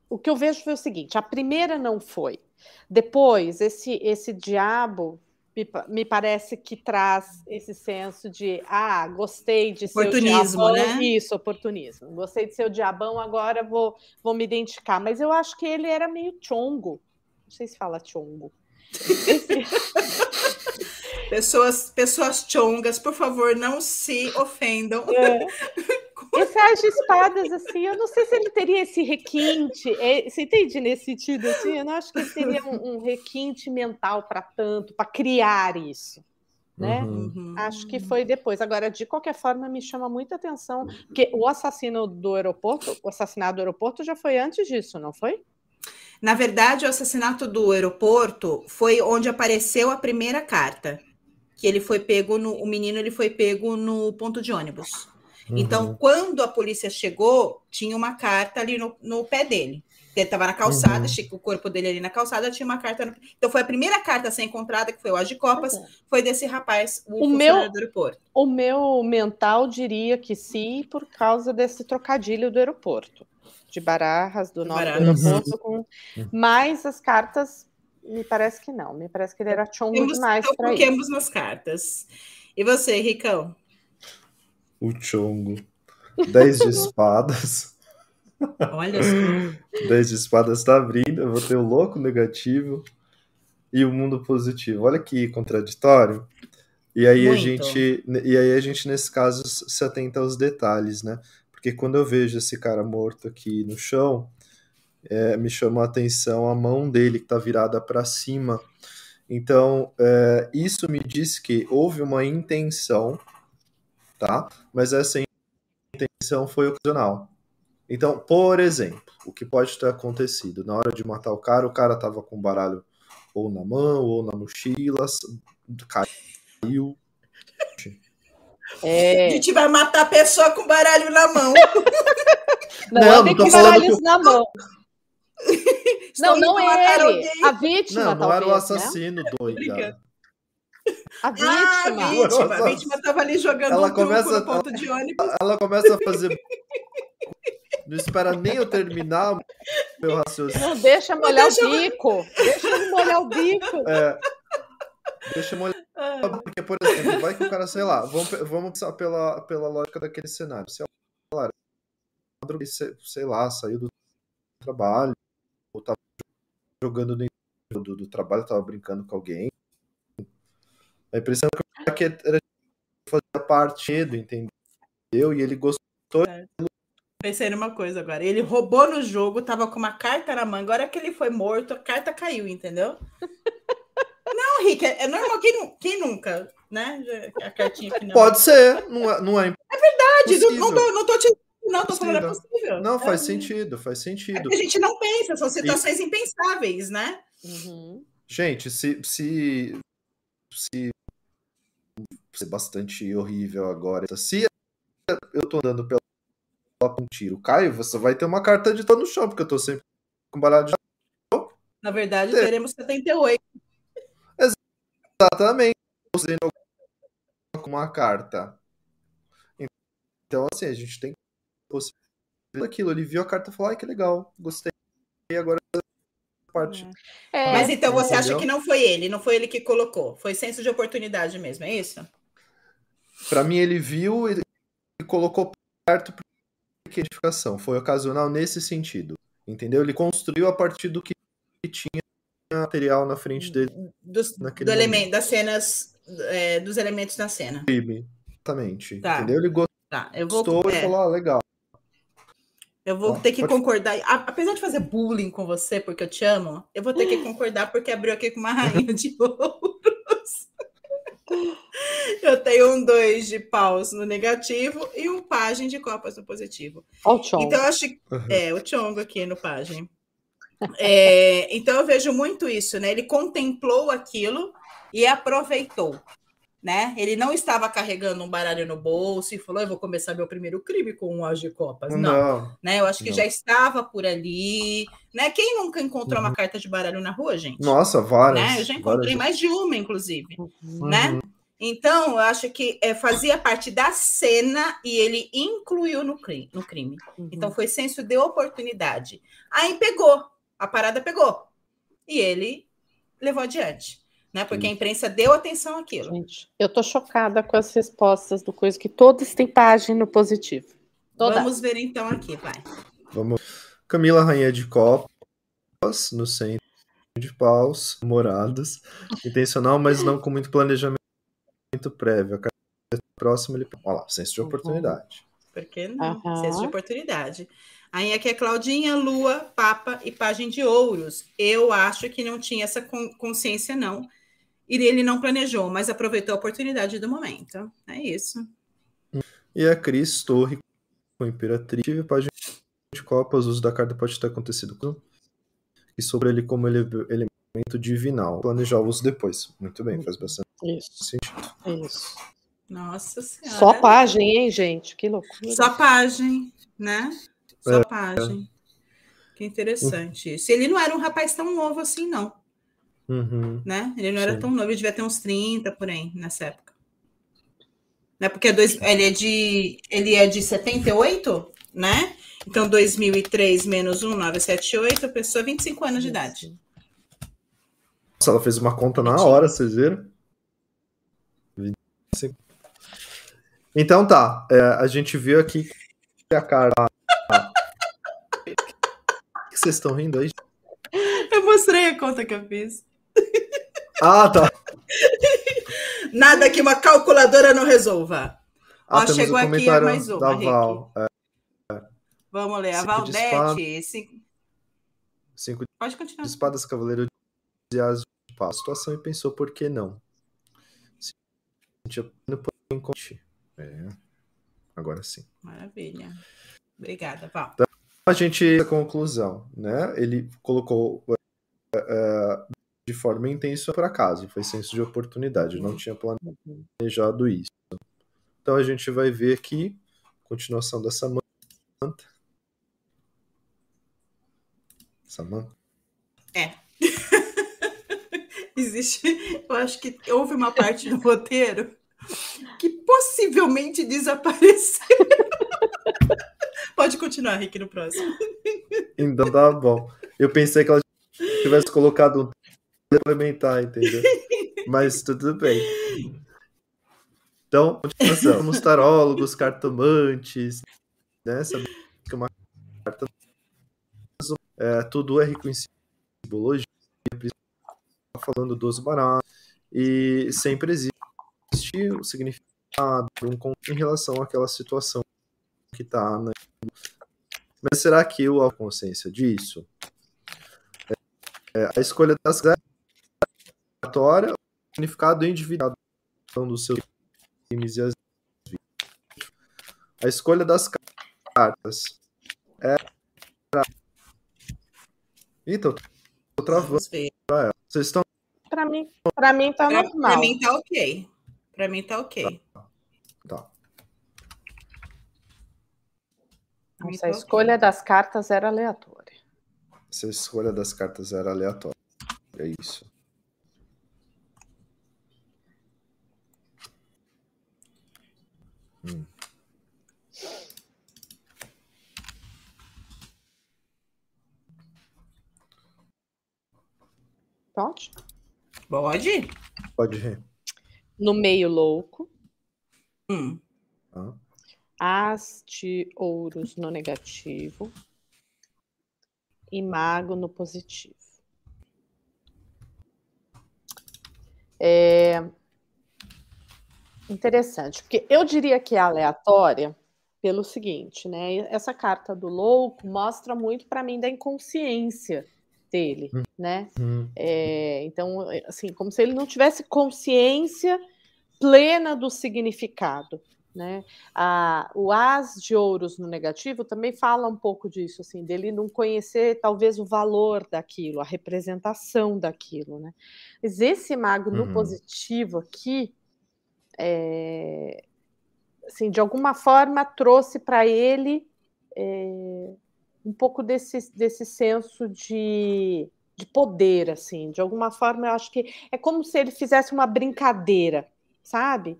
O que eu vejo foi o seguinte: a primeira não foi. Depois, esse, esse diabo me, me parece que traz esse senso de ah, gostei de ser o diabão. Né? Isso, oportunismo. Gostei de ser o diabão, agora vou, vou me identificar. Mas eu acho que ele era meio chongo. Não sei se fala chongo. Esse... Pessoas, pessoas chongas, por favor, não se ofendam. É. Esse as espadas, assim, eu não sei se ele teria esse requinte. É, você entende nesse sentido? Assim, eu não acho que ele teria um, um requinte mental para tanto, para criar isso. Né? Uhum. Acho que foi depois. Agora, de qualquer forma, me chama muita atenção, porque o assassino do aeroporto, o assassinato do aeroporto já foi antes disso, não foi? Na verdade, o assassinato do aeroporto foi onde apareceu a primeira carta. Que ele foi pego no. O menino ele foi pego no ponto de ônibus. Uhum. Então, quando a polícia chegou, tinha uma carta ali no, no pé dele. Ele estava na calçada, uhum. o corpo dele ali na calçada, tinha uma carta. No... Então, foi a primeira carta a ser encontrada, que foi o As de Copas, uhum. foi desse rapaz, o, o meu, do aeroporto. O meu mental diria que sim, por causa desse trocadilho do aeroporto de Barajas, do nome do aeroporto, com... Uhum. mas as cartas me parece que não, me parece que ele era chongo Temos, demais então, para isso. nas cartas. E você, Ricão? O chongo. Dez de espadas. Olha só. Dez de espadas está abrindo, eu vou ter o louco negativo e o mundo positivo. Olha que contraditório. E aí Muito. a gente, e aí a gente nesse caso se atenta aos detalhes, né? Porque quando eu vejo esse cara morto aqui no chão, é, me chama a atenção a mão dele que está virada para cima. Então, é, isso me diz que houve uma intenção, tá? Mas essa intenção foi ocasional. Então, por exemplo, o que pode ter acontecido? Na hora de matar o cara, o cara tava com o baralho ou na mão, ou na mochila, caiu, é... A gente vai matar a pessoa com baralho na mão. Não, não, não com baralhos que... na mão. não, não é ele. Alguém. A vítima, Não, não talvez, era o assassino né? doido. A vítima. Ah, a vítima. A vítima estava ali jogando ela um começa, no ponto de ônibus. Ela começa a fazer... Não espera nem eu terminar meu raciocínio. Não deixa molhar não deixa... o bico. Deixa ele molhar o bico. É. Deixa molhar porque, por exemplo, vai que o cara, sei lá, vamos, vamos pensar pela, pela lógica daquele cenário. Sei lá, sei lá, saiu do trabalho, jogando dentro do, do trabalho, tava brincando com alguém. A impressão é que era fazer parte do, entendeu? E ele gostou. É. Pensei numa coisa agora. Ele roubou no jogo, tava com uma carta na mão. Agora que ele foi morto, a carta caiu, entendeu? Não, Rick, é, é normal. Quem, quem nunca, né? A cartinha final. Pode ser, não é. Não é, é verdade, não, não, não tô te. Não, tô falando é possível. Não, faz é, sentido, faz sentido. É a gente não pensa, são situações e... impensáveis, né? Uhum. Gente, se, se, se ser bastante horrível agora. Se eu tô andando pela com um tiro, cai, você vai ter uma carta de todo no chão, porque eu tô sempre com baralho de. Na verdade, teremos 78. Exatamente. Com uma carta. Então, assim, a gente tem aquilo. Ele viu a carta e falou: ai, que legal, gostei. E agora parte. É. Mas então você acha que não foi ele, não foi ele que colocou, foi senso de oportunidade mesmo, é isso? Para mim, ele viu e colocou perto para identificação. Foi ocasional nesse sentido, entendeu? Ele construiu a partir do que tinha material na frente dele. Dos, do elemento, das cenas, é, dos elementos da cena. Exatamente. Tá. Entendeu? Ele gostou, tá. eu vou, é. e falou: ah, legal. Eu vou ter que concordar. Apesar de fazer bullying com você, porque eu te amo, eu vou ter que concordar porque abriu aqui com uma rainha de ouros. Eu tenho um dois de paus no negativo e um pajem de copas no positivo. Olha o chongo. Então, eu acho que. É, o chongo aqui no pajem. É, então eu vejo muito isso, né? Ele contemplou aquilo e aproveitou né? Ele não estava carregando um baralho no bolso e falou: Eu vou começar meu primeiro crime com um as de copas. Não, não. Né? Eu acho que não. já estava por ali. Né? Quem nunca encontrou uhum. uma carta de baralho na rua, gente? Nossa, várias. Né? Eu já encontrei várias. mais de uma, inclusive. Uhum. Né? Então, eu acho que é, fazia parte da cena e ele incluiu no crime. No crime. Uhum. Então, foi senso de oportunidade. Aí pegou, a parada pegou. E ele levou adiante né? Porque a imprensa deu atenção àquilo. Gente, eu tô chocada com as respostas do coisa que todas têm página positivo. Todas. Vamos ver então aqui, vai. Vamos. Camila Rainha de Copas, no centro de paus, moradas, intencional, mas não com muito planejamento prévio. A próximo ele. Olha lá, senso de oportunidade. Por que não? Uhum. Senso de oportunidade. Aí aqui é Claudinha, Lua, Papa e Pagem de Ouros. Eu acho que não tinha essa consciência, não. E ele não planejou, mas aproveitou a oportunidade do momento. É isso. E a Cris Torre com Imperatriz. Tive página de Copas, o uso da carta pode ter acontecido com e sobre ele como ele, elemento divinal. Planejar o uso depois. Muito bem, faz bastante isso. sentido. Isso. Nossa Senhora. Só página, hein, gente? Que loucura. Só página, né? Só é, página. Que interessante isso. Ele não era um rapaz tão novo assim, não. Uhum. Né? Ele não era tão novo, ele devia ter uns 30 por aí nessa época. Né? Porque dois, ele, é de, ele é de 78, né? Então, 2003 menos 1, 978, a pessoa 25 anos de idade. Nossa, ela fez uma conta na hora, vocês viram? 25. Então tá, é, a gente viu aqui a cara. O que vocês estão rindo aí? Eu mostrei a conta que eu fiz. Ah, tá. Nada que uma calculadora não resolva. Ah, Ó, chegou aqui mais uma, Val. É. Vamos ler. A Valdete. Cinco... Cinco Pode continuar. De espadas, cavaleiro de as de. Situação e pensou por que não. Sentia É. Agora sim. Maravilha. Obrigada, Val. Então, a gente, a conclusão, né? Ele colocou uh, de forma intensa por acaso, foi senso de oportunidade, não tinha planejado isso. Então a gente vai ver aqui, continuação da Samantha. Samantha? É. Existe, eu acho que houve uma parte do roteiro que possivelmente desapareceu. Pode continuar, Rick, no próximo. Então tá bom. Eu pensei que ela tivesse colocado um complementar, entendeu? Mas tudo bem. Então, continuação. Tarólogos, cartomantes, né? Sabemos que uma carta é, tudo é rico em simbologia, falando dos baratos, e sempre existe o significado um em relação àquela situação que está. Né? Mas será que eu a consciência disso? É, a escolha das aleatória, significado individual dos seus crimes e as A escolha das cartas é. Eita, tô travando. Vocês estão. Pra mim, pra mim tá pra, normal. Pra mim tá ok. Pra mim tá ok. Tá. Nossa, tá a escolha okay. das cartas era aleatória. Essa escolha das cartas era aleatória. É isso. Hum. Pode? Pode? Pode ir. No meio louco. Hum. Ah. As de ouros no negativo. E mago no positivo. É, Interessante, porque eu diria que é aleatória pelo seguinte, né? Essa carta do louco mostra muito para mim da inconsciência dele, hum. né? Hum. É, então, assim, como se ele não tivesse consciência plena do significado, Né? Ah, o As de Ouros no negativo também fala um pouco disso, assim, dele não conhecer talvez o valor daquilo, a representação daquilo. Né? Mas esse mago no uhum. positivo aqui, é, assim, de alguma forma trouxe para ele é, um pouco desse, desse senso de, de poder, assim, de alguma forma eu acho que é como se ele fizesse uma brincadeira, sabe?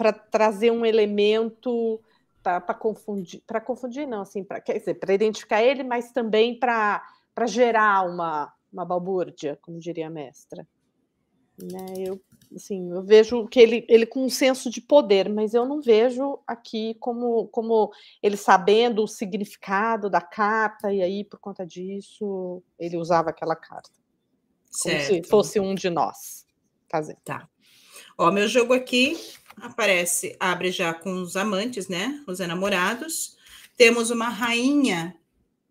para trazer um elemento para confundir, para confundir não, assim, para quer dizer, para identificar ele, mas também para gerar uma, uma balbúrdia, como diria a mestra. Né? Eu, assim, eu vejo que ele, ele com um senso de poder, mas eu não vejo aqui como, como ele sabendo o significado da carta, e aí, por conta disso, ele usava aquela carta. Como certo. se fosse um de nós fazendo. Tá. Ó, meu jogo aqui aparece, abre já com os amantes, né? Os enamorados. Temos uma rainha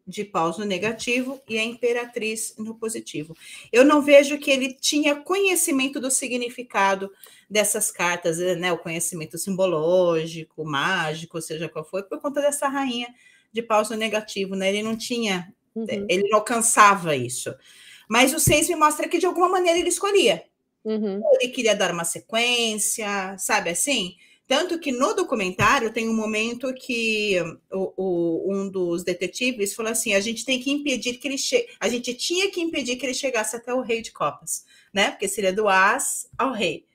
de paus no negativo e a imperatriz no positivo. Eu não vejo que ele tinha conhecimento do significado dessas cartas, né? O conhecimento simbológico, mágico, seja qual for, por conta dessa rainha de paus no negativo, né? Ele não tinha, uhum. ele não alcançava isso. Mas o seis me mostra que de alguma maneira ele escolhia. Uhum. Ele queria dar uma sequência, sabe assim? Tanto que no documentário tem um momento que o, o, um dos detetives falou assim: a gente tem que impedir que ele chegue. A gente tinha que impedir que ele chegasse até o rei de copas, né? Porque seria do as ao rei.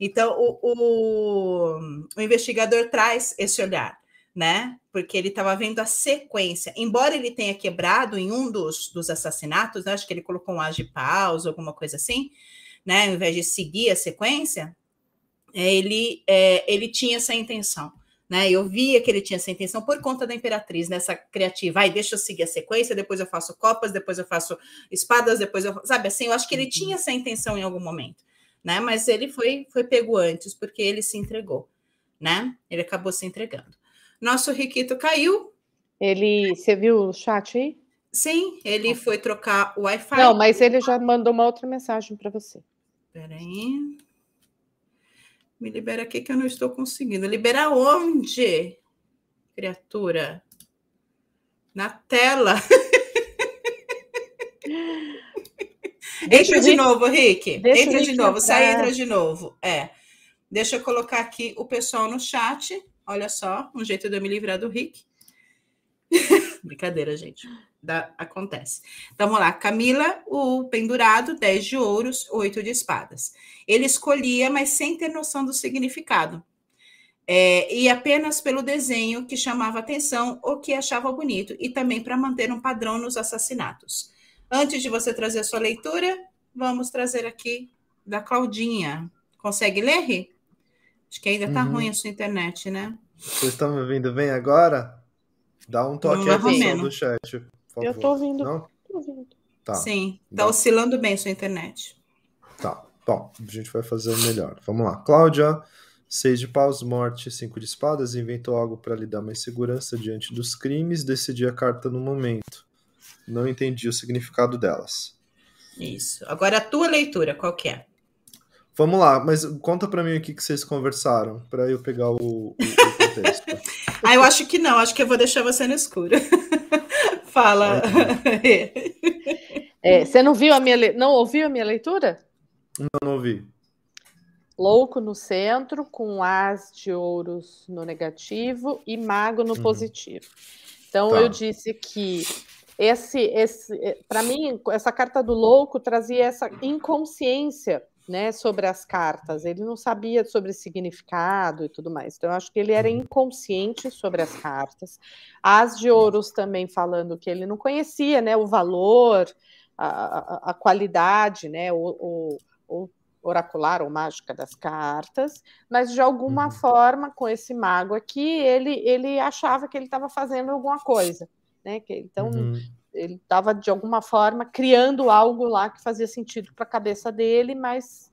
Então o, o, o investigador traz esse olhar, né? Porque ele estava vendo a sequência. Embora ele tenha quebrado em um dos, dos assassinatos, né? acho que ele colocou um as de pausa, alguma coisa assim né, ao invés de seguir a sequência, ele, é, ele tinha essa intenção. Né? Eu via que ele tinha essa intenção por conta da Imperatriz, nessa criativa. Ai, deixa eu seguir a sequência, depois eu faço copas, depois eu faço espadas, depois eu. Sabe assim, eu acho que ele uhum. tinha essa intenção em algum momento, né? Mas ele foi, foi pego antes, porque ele se entregou, né? Ele acabou se entregando. Nosso Riquito caiu. Ele. Você viu o chat aí? Sim, ele foi trocar o Wi-Fi. Não, mas ele já mandou uma outra mensagem para você. Espera aí. Me libera aqui que eu não estou conseguindo. Libera onde? Criatura. Na tela. entra de novo, Rick. Entra de novo. Sai, entra de novo. É. Deixa eu colocar aqui o pessoal no chat. Olha só, um jeito de eu me livrar do Rick. Brincadeira, gente da, acontece. Então, vamos lá. Camila, o pendurado, 10 de ouros, 8 de espadas. Ele escolhia, mas sem ter noção do significado. É, e apenas pelo desenho que chamava atenção ou que achava bonito, e também para manter um padrão nos assassinatos. Antes de você trazer a sua leitura, vamos trazer aqui da Claudinha. Consegue ler, Ri? Acho que ainda está uhum. ruim a sua internet, né? Vocês estão me ouvindo bem agora? Dá um toque aí, pessoal do chat. Eu estou ouvindo. Não? Tô ouvindo. Tá. Sim, tá oscilando bem sua internet. Tá. Bom, a gente vai fazer o melhor. Vamos lá. Cláudia, seis de paus, morte, cinco de espadas, inventou algo para lhe dar mais segurança diante dos crimes, decidi a carta no momento. Não entendi o significado delas. Isso. Agora a tua leitura, qual que é? Vamos lá, mas conta para mim o que, que vocês conversaram, para eu pegar o, o contexto. ah, eu acho que não, acho que eu vou deixar você no escuro. Fala. É, você não viu a minha le... não ouviu a minha leitura? Não, não ouvi. Louco no centro, com as de ouros no negativo e mago no uhum. positivo. Então tá. eu disse que esse, esse, é, para mim, essa carta do louco trazia essa inconsciência né, sobre as cartas. Ele não sabia sobre significado e tudo mais. Então, eu acho que ele era uhum. inconsciente sobre as cartas. As de ouros também falando que ele não conhecia né, o valor, a, a, a qualidade, né, o, o, o, oracular ou mágica das cartas, mas de alguma uhum. forma, com esse mago aqui, ele, ele achava que ele estava fazendo alguma coisa. Né? Então, uhum ele estava de alguma forma criando algo lá que fazia sentido para a cabeça dele, mas,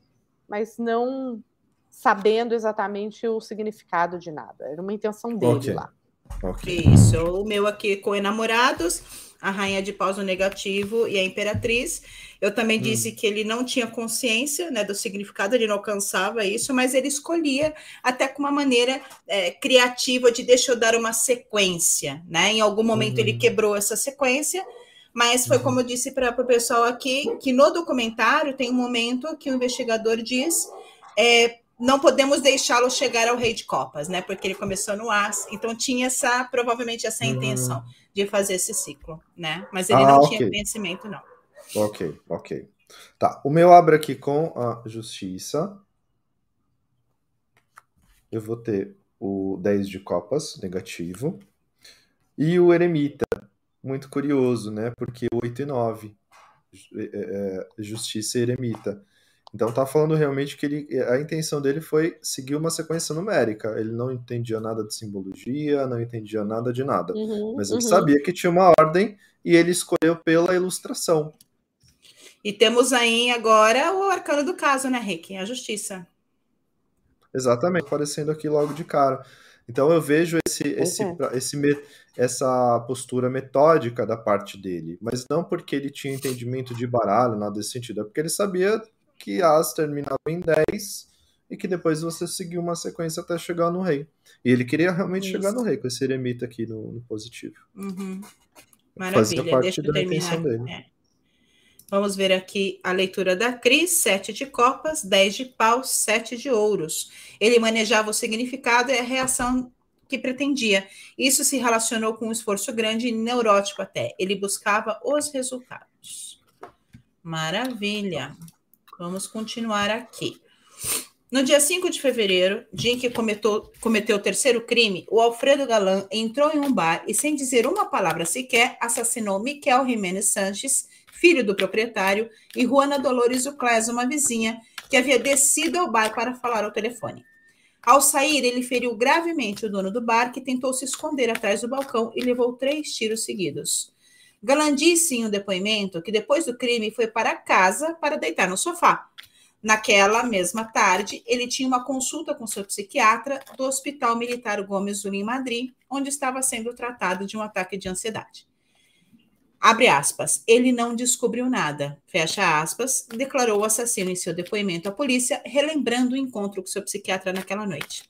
mas não sabendo exatamente o significado de nada. Era uma intenção dele okay. lá. Okay. Isso, o meu aqui com enamorados, a rainha de paus no negativo e a imperatriz. Eu também hum. disse que ele não tinha consciência né, do significado, ele não alcançava isso, mas ele escolhia até com uma maneira é, criativa de deixa eu dar uma sequência. Né? Em algum momento uhum. ele quebrou essa sequência, mas foi uhum. como eu disse para o pessoal aqui, que no documentário tem um momento que o investigador diz. É, não podemos deixá-lo chegar ao rei de copas, né? Porque ele começou no as, então tinha essa provavelmente essa uhum. intenção de fazer esse ciclo, né? Mas ele ah, não okay. tinha conhecimento, não. Ok, ok. Tá, o meu abre aqui com a justiça. Eu vou ter o 10 de copas, negativo. E o eremita, muito curioso, né? Porque 8 e 9, é, é, justiça e eremita. Então tá falando realmente que ele, a intenção dele foi seguir uma sequência numérica. Ele não entendia nada de simbologia, não entendia nada de nada. Uhum, mas ele uhum. sabia que tinha uma ordem e ele escolheu pela ilustração. E temos aí agora o arcano do caso, né, Rick? A justiça. Exatamente, aparecendo aqui logo de cara. Então eu vejo esse, esse, uhum. esse, essa postura metódica da parte dele, mas não porque ele tinha entendimento de baralho, nada desse sentido, é porque ele sabia que as terminava em 10 e que depois você seguiu uma sequência até chegar no rei. E ele queria realmente Isso. chegar no rei com esse eremita aqui no, no positivo. Uhum. Maravilha, Fazia parte deixa eu intenção dele. É. Vamos ver aqui a leitura da Cris, sete de copas, dez de paus, sete de ouros. Ele manejava o significado e a reação que pretendia. Isso se relacionou com um esforço grande e neurótico até. Ele buscava os resultados. Maravilha. Vamos continuar aqui. No dia 5 de fevereiro, dia em que cometeu, cometeu o terceiro crime, o Alfredo Galan entrou em um bar e, sem dizer uma palavra sequer, assassinou Miquel Jiménez Sanches, filho do proprietário, e Juana Dolores Uclés, uma vizinha, que havia descido ao bar para falar ao telefone. Ao sair, ele feriu gravemente o dono do bar, que tentou se esconder atrás do balcão e levou três tiros seguidos. Galan disse em um depoimento que depois do crime foi para casa para deitar no sofá. Naquela mesma tarde, ele tinha uma consulta com seu psiquiatra do Hospital Militar Gomes Zulim em Madrid, onde estava sendo tratado de um ataque de ansiedade. Abre aspas. Ele não descobriu nada. Fecha aspas. Declarou o assassino em seu depoimento à polícia, relembrando o encontro com seu psiquiatra naquela noite.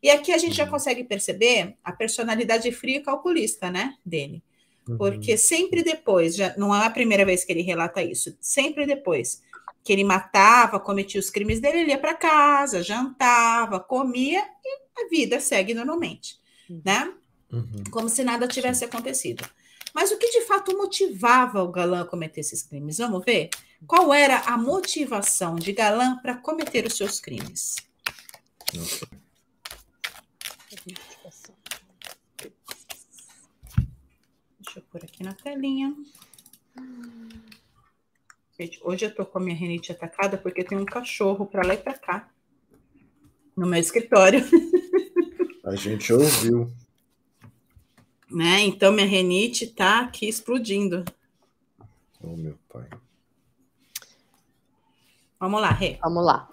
E aqui a gente já consegue perceber a personalidade fria e calculista, né, dele. Porque uhum. sempre depois, já não é a primeira vez que ele relata isso, sempre depois que ele matava, cometia os crimes dele, ele ia para casa, jantava, comia e a vida segue normalmente, uhum. né? Uhum. Como se nada tivesse Sim. acontecido. Mas o que de fato motivava o Galã a cometer esses crimes? Vamos ver? Qual era a motivação de Galã para cometer os seus crimes? Nossa. Pôr aqui na telinha. Gente, hoje eu tô com a minha renite atacada porque tem um cachorro para lá e para cá no meu escritório. A gente ouviu. Né? Então minha renite tá aqui explodindo. Oh, meu pai. Vamos lá, Rê. Vamos lá.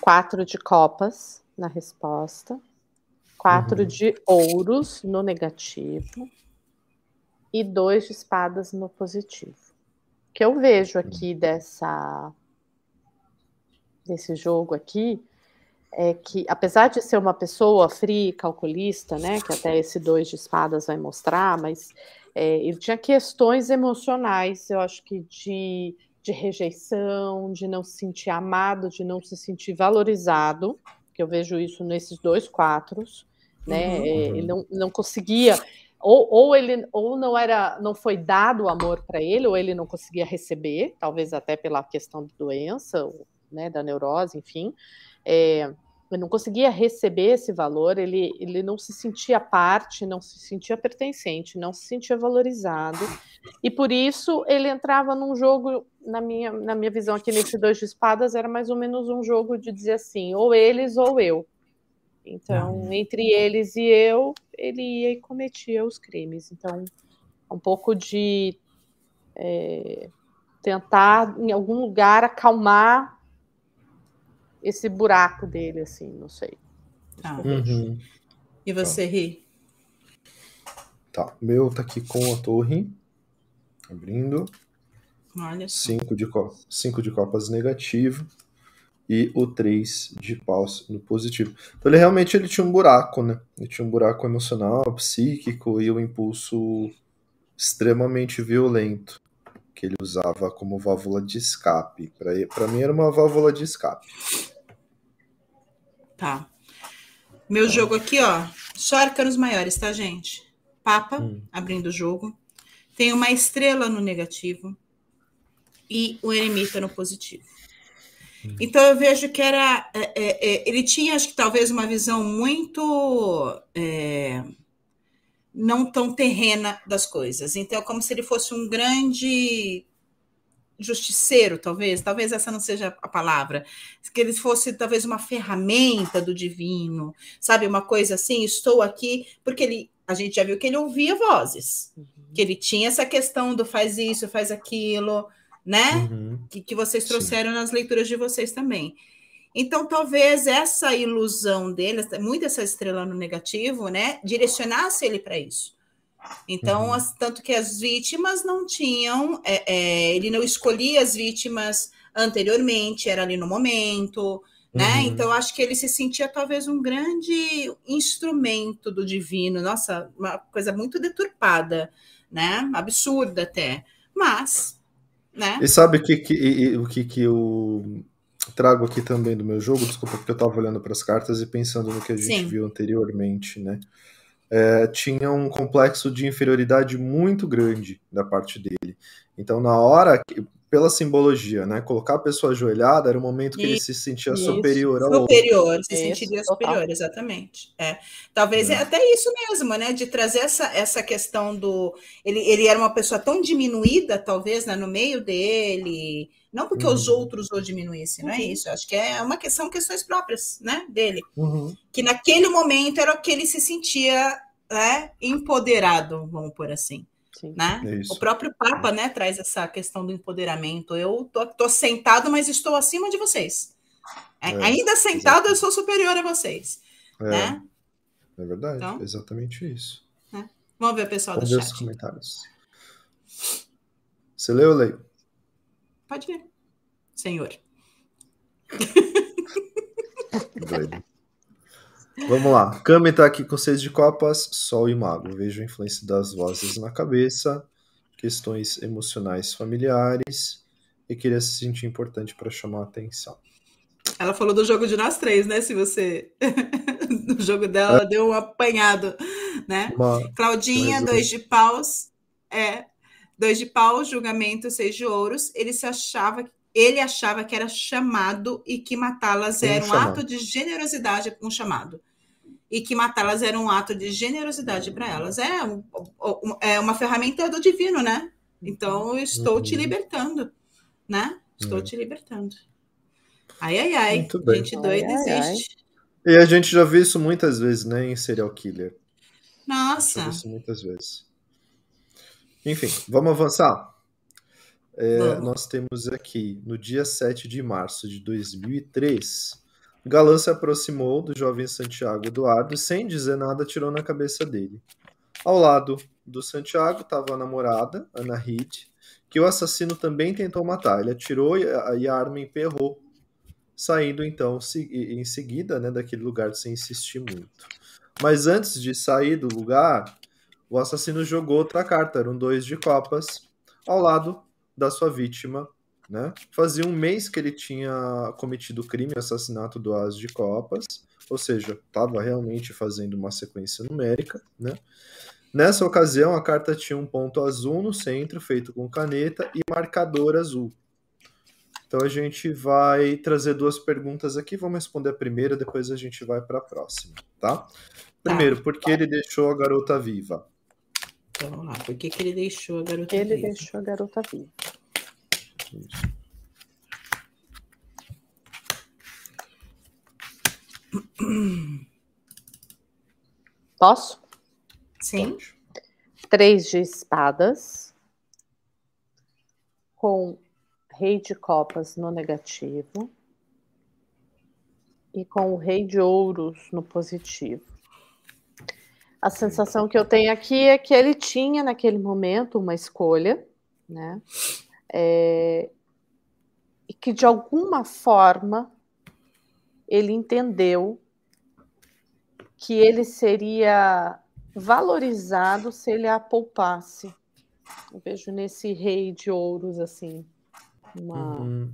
Quatro de copas na resposta. Quatro uhum. de ouros no negativo e dois de espadas no positivo. O que eu vejo aqui dessa desse jogo aqui é que, apesar de ser uma pessoa fria, calculista, né, que até esse dois de espadas vai mostrar, mas é, ele tinha questões emocionais, eu acho que de, de rejeição, de não se sentir amado, de não se sentir valorizado, que eu vejo isso nesses dois quatros, né, uhum. é, ele não, não conseguia ou, ou ele ou não era não foi dado o amor para ele ou ele não conseguia receber talvez até pela questão de doença né da neurose enfim é, ele não conseguia receber esse valor ele ele não se sentia parte não se sentia pertencente não se sentia valorizado. E por isso ele entrava num jogo na minha na minha visão aqui nesse dois de espadas era mais ou menos um jogo de dizer assim ou eles ou eu então, entre eles e eu, ele ia e cometia os crimes. Então, um pouco de é, tentar, em algum lugar, acalmar esse buraco dele, assim, não sei. Tá. Uhum. E você, tá. Ri? Tá, meu tá aqui com a torre. Abrindo. Olha cinco de, cinco de copas negativo e o 3 de paus no positivo. Então ele realmente ele tinha um buraco, né? Ele tinha um buraco emocional, psíquico e um impulso extremamente violento que ele usava como válvula de escape. Para mim era uma válvula de escape. Tá. Meu jogo aqui, ó, só arcanos maiores, tá, gente? Papa, hum. abrindo o jogo. Tem uma estrela no negativo e o eremita no positivo. Então eu vejo que era. É, é, é, ele tinha, acho que talvez, uma visão muito. É, não tão terrena das coisas. Então, é como se ele fosse um grande justiceiro, talvez, talvez essa não seja a palavra, que ele fosse talvez uma ferramenta do divino, sabe, uma coisa assim, estou aqui, porque ele, a gente já viu que ele ouvia vozes, uhum. que ele tinha essa questão do faz isso, faz aquilo, né, uhum. que, que vocês trouxeram Sim. nas leituras de vocês também. Então, talvez essa ilusão dele, muito essa estrela no negativo, né, direcionasse ele para isso. Então, uhum. as, tanto que as vítimas não tinham, é, é, ele não escolhia as vítimas anteriormente, era ali no momento, né? Uhum. Então, acho que ele se sentia talvez um grande instrumento do divino, nossa, uma coisa muito deturpada, né? Absurda até, mas, né? E sabe o que, que, o que, que eu trago aqui também do meu jogo, desculpa, porque eu estava olhando para as cartas e pensando no que a gente Sim. viu anteriormente, né? É, tinha um complexo de inferioridade muito grande da parte dele. Então, na hora, que, pela simbologia, né? Colocar a pessoa ajoelhada era o momento que ele se sentia isso. superior ao Superior, outro. se sentiria isso, superior, total. exatamente. É. Talvez é. é. até isso mesmo, né? De trazer essa, essa questão do. Ele, ele era uma pessoa tão diminuída, talvez, né? no meio dele. Não porque uhum. os outros o diminuíssem, não é uhum. isso. Eu acho que é uma questão, questões próprias, né? Dele. Uhum. Que naquele momento era o que ele se sentia né, empoderado, vamos por assim. Né? É o próprio Papa né, traz essa questão do empoderamento. Eu tô, tô sentado, mas estou acima de vocês. É, é, ainda sentado, exatamente. eu sou superior a vocês. É, né? é verdade, então, exatamente isso. Né? Vamos ver o pessoal Vamos do chat. os comentários. Você leu ou leio? Pode ver, senhor. Doido. Vamos lá. Kami tá aqui com seis de copas, Sol e Mago. Vejo a influência das vozes na cabeça, questões emocionais familiares e queria se sentir importante para chamar a atenção. Ela falou do jogo de nós três, né? Se você. no jogo dela, é. deu um apanhado, né? Uma... Claudinha, dois de paus. É. Dois de paus, julgamento, seis de ouros. Ele se achava ele achava que era chamado e que matá-las era um chamado. ato de generosidade com um chamado. E que matá-las era um ato de generosidade para elas. É, um, é uma ferramenta do divino, né? Então, estou uhum. te libertando, né? Estou uhum. te libertando. Ai, ai, ai. Muito bem. Gente doida existe. E a gente já viu isso muitas vezes, né, em serial killer. Nossa. Já viu isso muitas vezes. Enfim, vamos avançar? É, nós temos aqui, no dia 7 de março de 2003, Galã se aproximou do jovem Santiago Eduardo e, sem dizer nada, tirou na cabeça dele. Ao lado do Santiago estava a namorada, Ana Reed, que o assassino também tentou matar. Ele atirou e a, e a arma emperrou, saindo então em seguida né, daquele lugar sem insistir muito. Mas antes de sair do lugar, o assassino jogou outra carta, eram dois de copas, ao lado da sua vítima. Né? Fazia um mês que ele tinha cometido o crime, assassinato do As de Copas, ou seja, estava realmente fazendo uma sequência numérica. Né? Nessa ocasião, a carta tinha um ponto azul no centro, feito com caneta, e marcador azul. Então a gente vai trazer duas perguntas aqui, vamos responder a primeira, depois a gente vai para a próxima, tá? Primeiro, por que ele deixou a garota viva? Então vamos lá. Por que, que ele deixou a garota ele viva? Ele deixou a garota viva. Posso? Sim. Três de espadas. Com rei de copas no negativo. E com o rei de ouros no positivo. A sensação que eu tenho aqui é que ele tinha naquele momento uma escolha, né? É, e que de alguma forma ele entendeu que ele seria valorizado se ele a poupasse. Eu vejo nesse rei de ouros assim uma, uhum.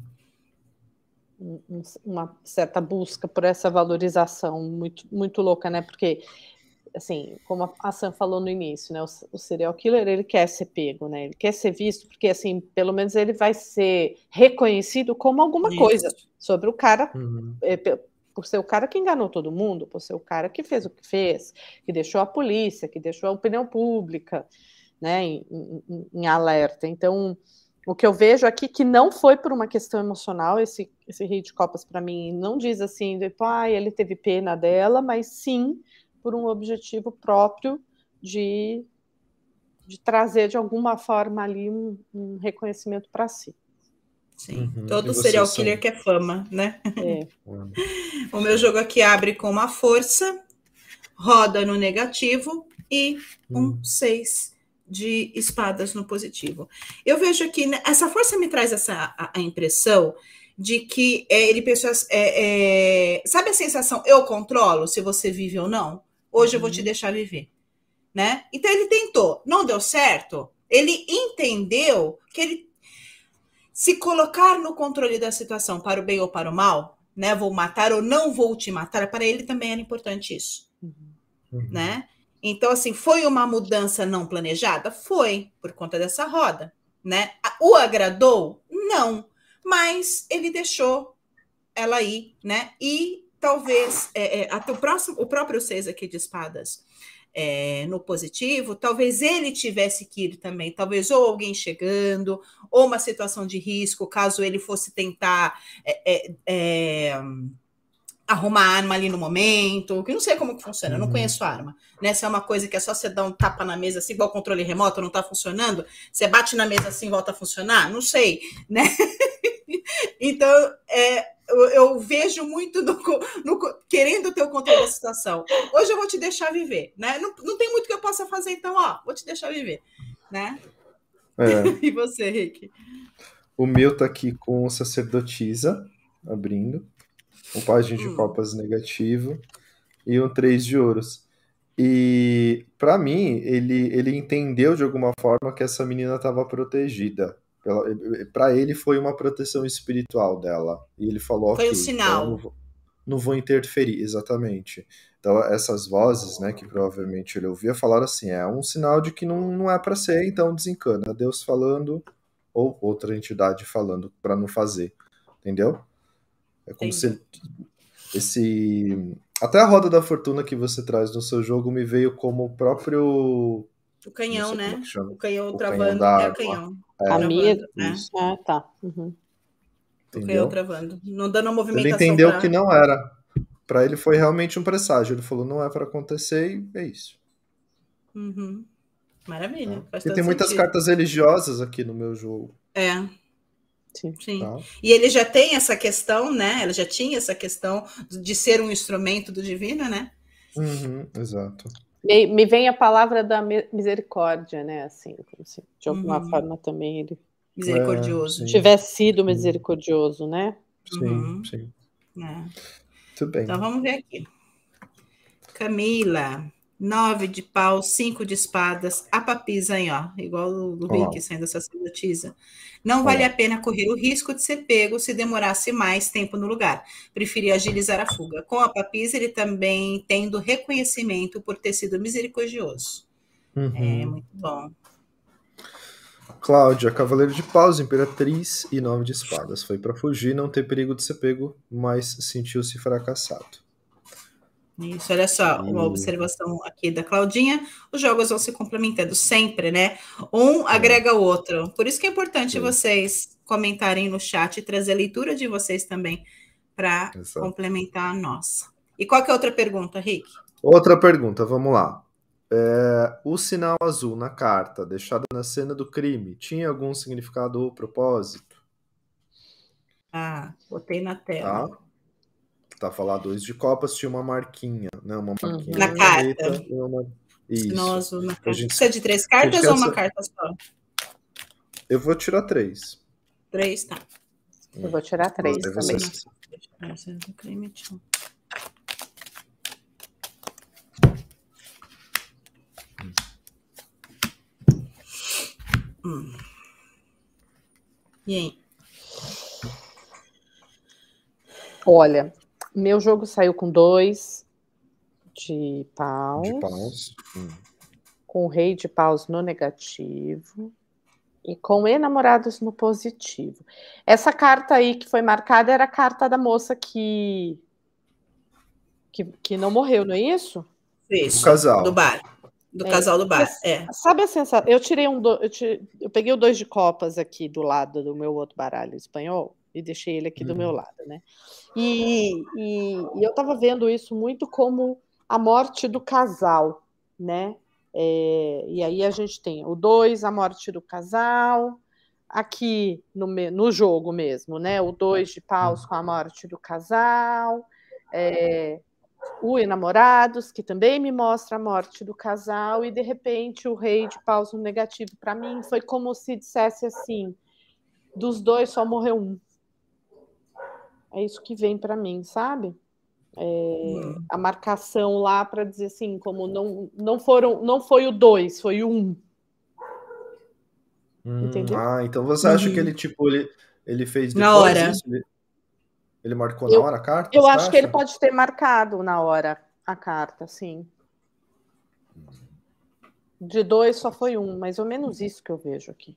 uma certa busca por essa valorização muito muito louca, né? Porque assim, como a Sam falou no início, né, o, o, serial killer ele quer ser pego, né, ele quer ser visto, porque assim, pelo menos ele vai ser reconhecido como alguma Isso. coisa sobre o cara, uhum. é, por ser o cara que enganou todo mundo, por ser o cara que fez o que fez, que deixou a polícia, que deixou a opinião pública, né, em, em, em alerta. Então, o que eu vejo aqui que não foi por uma questão emocional, esse, esse rei de copas para mim não diz assim, tipo, ah, ele teve pena dela, mas sim por um objetivo próprio de, de trazer de alguma forma ali um, um reconhecimento para si. Sim, uhum. todo serial killer são... quer fama, né? É. o meu jogo aqui abre com uma força, roda no negativo e um hum. seis de espadas no positivo. Eu vejo aqui, essa força me traz essa a, a impressão de que é, ele pensou, é, é, sabe a sensação eu controlo se você vive ou não? Hoje eu vou te uhum. deixar viver, né? Então ele tentou, não deu certo. Ele entendeu que ele se colocar no controle da situação para o bem ou para o mal, né? Vou matar ou não vou te matar, para ele também era importante isso, uhum. né? Então, assim, foi uma mudança não planejada? Foi, por conta dessa roda, né? O agradou? Não, mas ele deixou ela ir, né? E talvez é, é, até o próximo, o próprio seis aqui de espadas é, no positivo, talvez ele tivesse que ir também, talvez ou alguém chegando, ou uma situação de risco, caso ele fosse tentar é, é, é arrumar arma ali no momento, que não sei como que funciona, eu não uhum. conheço arma, né? Se é uma coisa que é só você dar um tapa na mesa assim, igual controle remoto, não está funcionando, você bate na mesa assim volta a funcionar, não sei, né? então, é, eu, eu vejo muito no, no, querendo ter o controle da situação. Hoje eu vou te deixar viver, né? Não, não tem muito que eu possa fazer, então, ó, vou te deixar viver, né? É. e você, Rick? O meu tá aqui com sacerdotisa, abrindo. Um página de hum. copas negativo e um três de ouros. E para mim, ele, ele entendeu de alguma forma que essa menina estava protegida. Para ele foi uma proteção espiritual dela. E ele falou: Foi okay, um sinal. Então não, vou, não vou interferir, exatamente. Então, essas vozes, né, que provavelmente ele ouvia, falaram assim: é um sinal de que não, não é para ser, então desencana. Deus falando, ou outra entidade falando para não fazer. Entendeu? É como Entendi. se esse. Até a roda da fortuna que você traz no seu jogo me veio como o próprio. O canhão, né? É o canhão o travando canhão é o canhão. É. A minha. Né? Ah, tá. Uhum. O canhão travando. Não dando a movimentação. Ele entendeu pra... que não era. Para ele foi realmente um presságio. Ele falou, não é para acontecer e é isso. Uhum. Maravilha. É. E tem muitas cartas religiosas aqui no meu jogo. É. Sim. Sim. Tá. E ele já tem essa questão, né? Ela já tinha essa questão de ser um instrumento do divino, né? Uhum, exato. Me, me, vem a palavra da misericórdia, né? Assim, se de alguma uhum. forma também ele misericordioso. É, tivesse sido misericordioso, né? Sim, uhum. sim. É. Muito bem. Então vamos ver aqui. Camila, nove de pau, cinco de espadas, a papisa aí, ó, igual o do Rick sendo sacerdotisa. Não vale a pena correr o risco de ser pego se demorasse mais tempo no lugar. Preferi agilizar a fuga. Com a papisa, ele também tendo reconhecimento por ter sido misericordioso. Uhum. É muito bom. Cláudia, Cavaleiro de Paus, Imperatriz e Nove de Espadas. Foi para fugir, não ter perigo de ser pego, mas sentiu-se fracassado. Isso, olha só, uma observação aqui da Claudinha. Os jogos vão se complementando sempre, né? Um agrega o outro. Por isso que é importante Sim. vocês comentarem no chat e trazer a leitura de vocês também para complementar a nossa. E qual que é a outra pergunta, Rick? Outra pergunta, vamos lá. É, o sinal azul na carta, deixado na cena do crime, tinha algum significado ou propósito? Ah, botei na tela. Tá tá falando dois de copas tinha uma marquinha, né? Uma uhum. marquinha na carta. Uma... Isso. Nossa, carta. Gente... É de três cartas ou uma carta só? Eu vou tirar três. Três, tá. Eu vou tirar três também. Hum. E aí? Olha, meu jogo saiu com dois de paus. De paus. Hum. Com o rei de paus no negativo. E com enamorados no positivo. Essa carta aí que foi marcada era a carta da moça que. que, que não morreu, não é isso? Isso. Do casal. Do bar. Do é, casal do bar. É. Sabe a sensação? Eu tirei um. Do... Eu, tirei... eu peguei o dois de copas aqui do lado do meu outro baralho espanhol e deixei ele aqui do meu uhum. lado, né? E, e, e eu estava vendo isso muito como a morte do casal, né? É, e aí a gente tem o 2, a morte do casal, aqui no, no jogo mesmo, né? O 2 de paus com a morte do casal, é, o enamorados, que também me mostra a morte do casal, e de repente o rei de paus no negativo. Para mim foi como se dissesse assim: dos dois só morreu um. É isso que vem para mim, sabe? É, hum. A marcação lá para dizer assim, como não, não foram, não foi o dois, foi o um. Hum, Entendeu? Ah, então você acha uhum. que ele tipo ele, ele fez na hora? Isso? Ele, ele marcou eu, na hora a carta? Eu acho acha? que ele pode ter marcado na hora a carta, sim. De dois só foi um, mais ou menos isso que eu vejo aqui.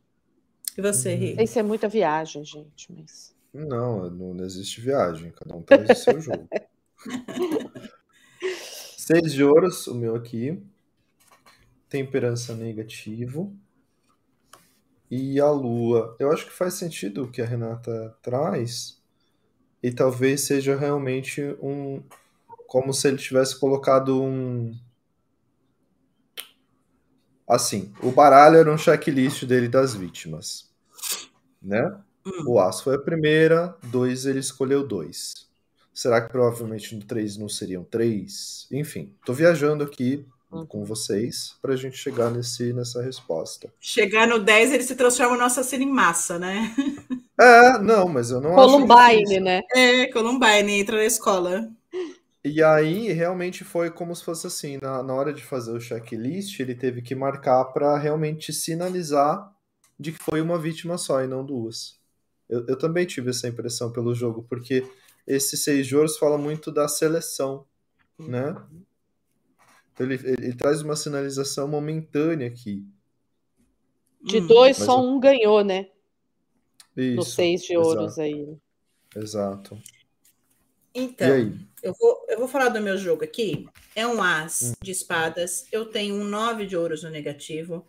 E você, Rui? Isso é muita viagem, gente, mas. Não, não existe viagem, cada um traz o seu jogo. Seis de ouros, o meu aqui. Temperança negativo. E a lua. Eu acho que faz sentido o que a Renata traz. E talvez seja realmente um. Como se ele tivesse colocado um. Assim, o baralho era um checklist dele das vítimas. Né? Hum. O Aço foi a primeira, dois ele escolheu dois. Será que provavelmente no três não seriam três? Enfim, tô viajando aqui hum. com vocês para a gente chegar nesse, nessa resposta. Chegar no 10, ele se transforma no assassino em massa, né? É, não, mas eu não Columbine, né? É, Columbine, entra na escola. E aí, realmente foi como se fosse assim: na, na hora de fazer o checklist, ele teve que marcar para realmente sinalizar de que foi uma vítima só e não duas. Eu, eu também tive essa impressão pelo jogo, porque esse seis de ouros fala muito da seleção, né? Então ele, ele, ele traz uma sinalização momentânea aqui. De dois, Mas só eu... um ganhou, né? Isso, no seis de ouros exato. aí. Exato. Então, eu vou, eu vou falar do meu jogo aqui. É um as hum. de espadas. Eu tenho um nove de ouros no negativo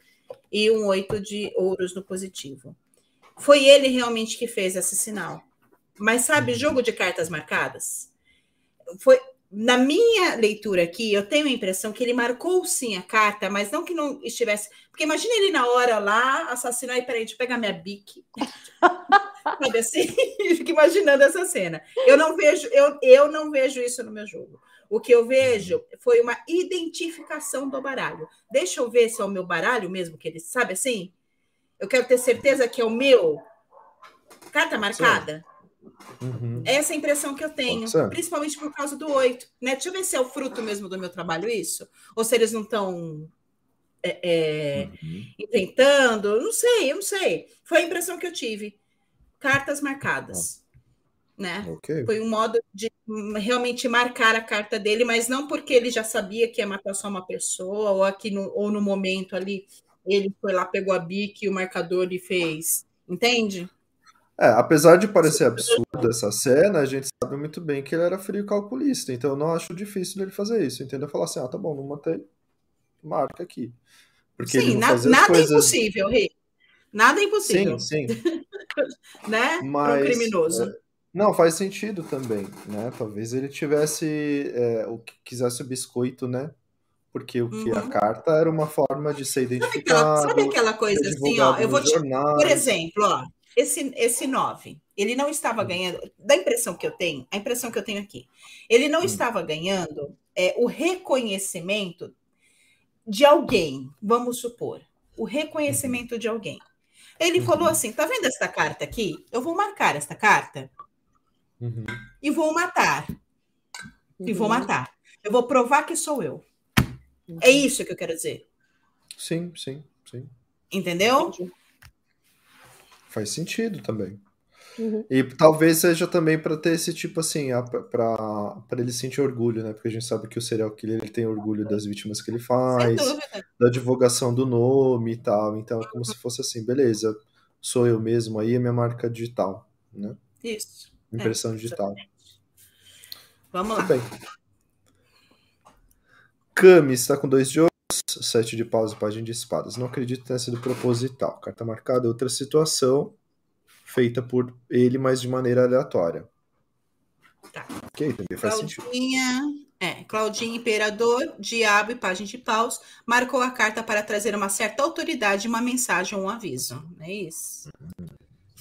e um oito de ouros no positivo. Foi ele realmente que fez esse sinal. Mas sabe, uhum. jogo de cartas marcadas? Foi na minha leitura aqui, eu tenho a impressão que ele marcou sim a carta, mas não que não estivesse. Porque imagina ele na hora lá, assassinar, e peraí, deixa eu pegar minha bique. Sabe assim? Fico imaginando essa cena. Eu não vejo, eu, eu não vejo isso no meu jogo. O que eu vejo foi uma identificação do baralho. Deixa eu ver se é o meu baralho mesmo, que ele sabe assim? Eu quero ter certeza que é o meu. Carta marcada? Uhum. Essa é a impressão que eu tenho, principalmente por causa do oito. Né? Deixa eu ver se é o fruto mesmo do meu trabalho isso, ou se eles não estão é, é, uhum. inventando. Não sei, eu não sei. Foi a impressão que eu tive. Cartas marcadas. Né? Okay. Foi um modo de realmente marcar a carta dele, mas não porque ele já sabia que ia matar só uma pessoa, ou aqui no, ou no momento ali ele foi lá, pegou a bique, o marcador e fez. Entende? É, apesar de parecer absurda essa cena, a gente sabe muito bem que ele era frio calculista, então eu não acho difícil ele fazer isso, entendeu? Falar assim, ah, tá bom, não matei, marca aqui. Porque sim, na, nada é coisas... é impossível, Rei. Nada é impossível. Sim, sim. né? Mas, um criminoso. É, não, faz sentido também, né? Talvez ele tivesse, é, o que quisesse o biscoito, né? Porque o que uhum. a carta era uma forma de ser identificado. Sabe aquela, coisa assim, ó? Eu vou te, por exemplo, ó, esse esse 9, ele não estava hum. ganhando, da impressão que eu tenho, a impressão que eu tenho aqui, ele não hum. estava ganhando é, o reconhecimento de alguém, vamos supor, o reconhecimento de alguém. Ele uhum. falou assim: tá vendo esta carta aqui? Eu vou marcar esta carta uhum. e vou matar. Uhum. E vou uhum. matar. Eu vou provar que sou eu. É uhum. isso que eu quero dizer. Sim, sim, sim. Entendeu? Entendi. Faz sentido também. Uhum. E talvez seja também para ter esse tipo assim, para ele sentir orgulho, né? Porque a gente sabe que o serial killer ele tem orgulho das vítimas que ele faz, da divulgação do nome e tal. Então é como se fosse assim, beleza, sou eu mesmo aí, é minha marca digital, né? Isso. Impressão é, digital. Vamos lá. Bem. Kami está com dois de ouros, sete de paus e página de espadas. Não acredito que tenha sido proposital. Carta marcada, outra situação feita por ele, mas de maneira aleatória. Tá. Ok, também faz Claudinha, sentido. É, Claudinha Imperador, Diabo e Página de Paus marcou a carta para trazer uma certa autoridade, uma mensagem ou um aviso. É isso. Hum,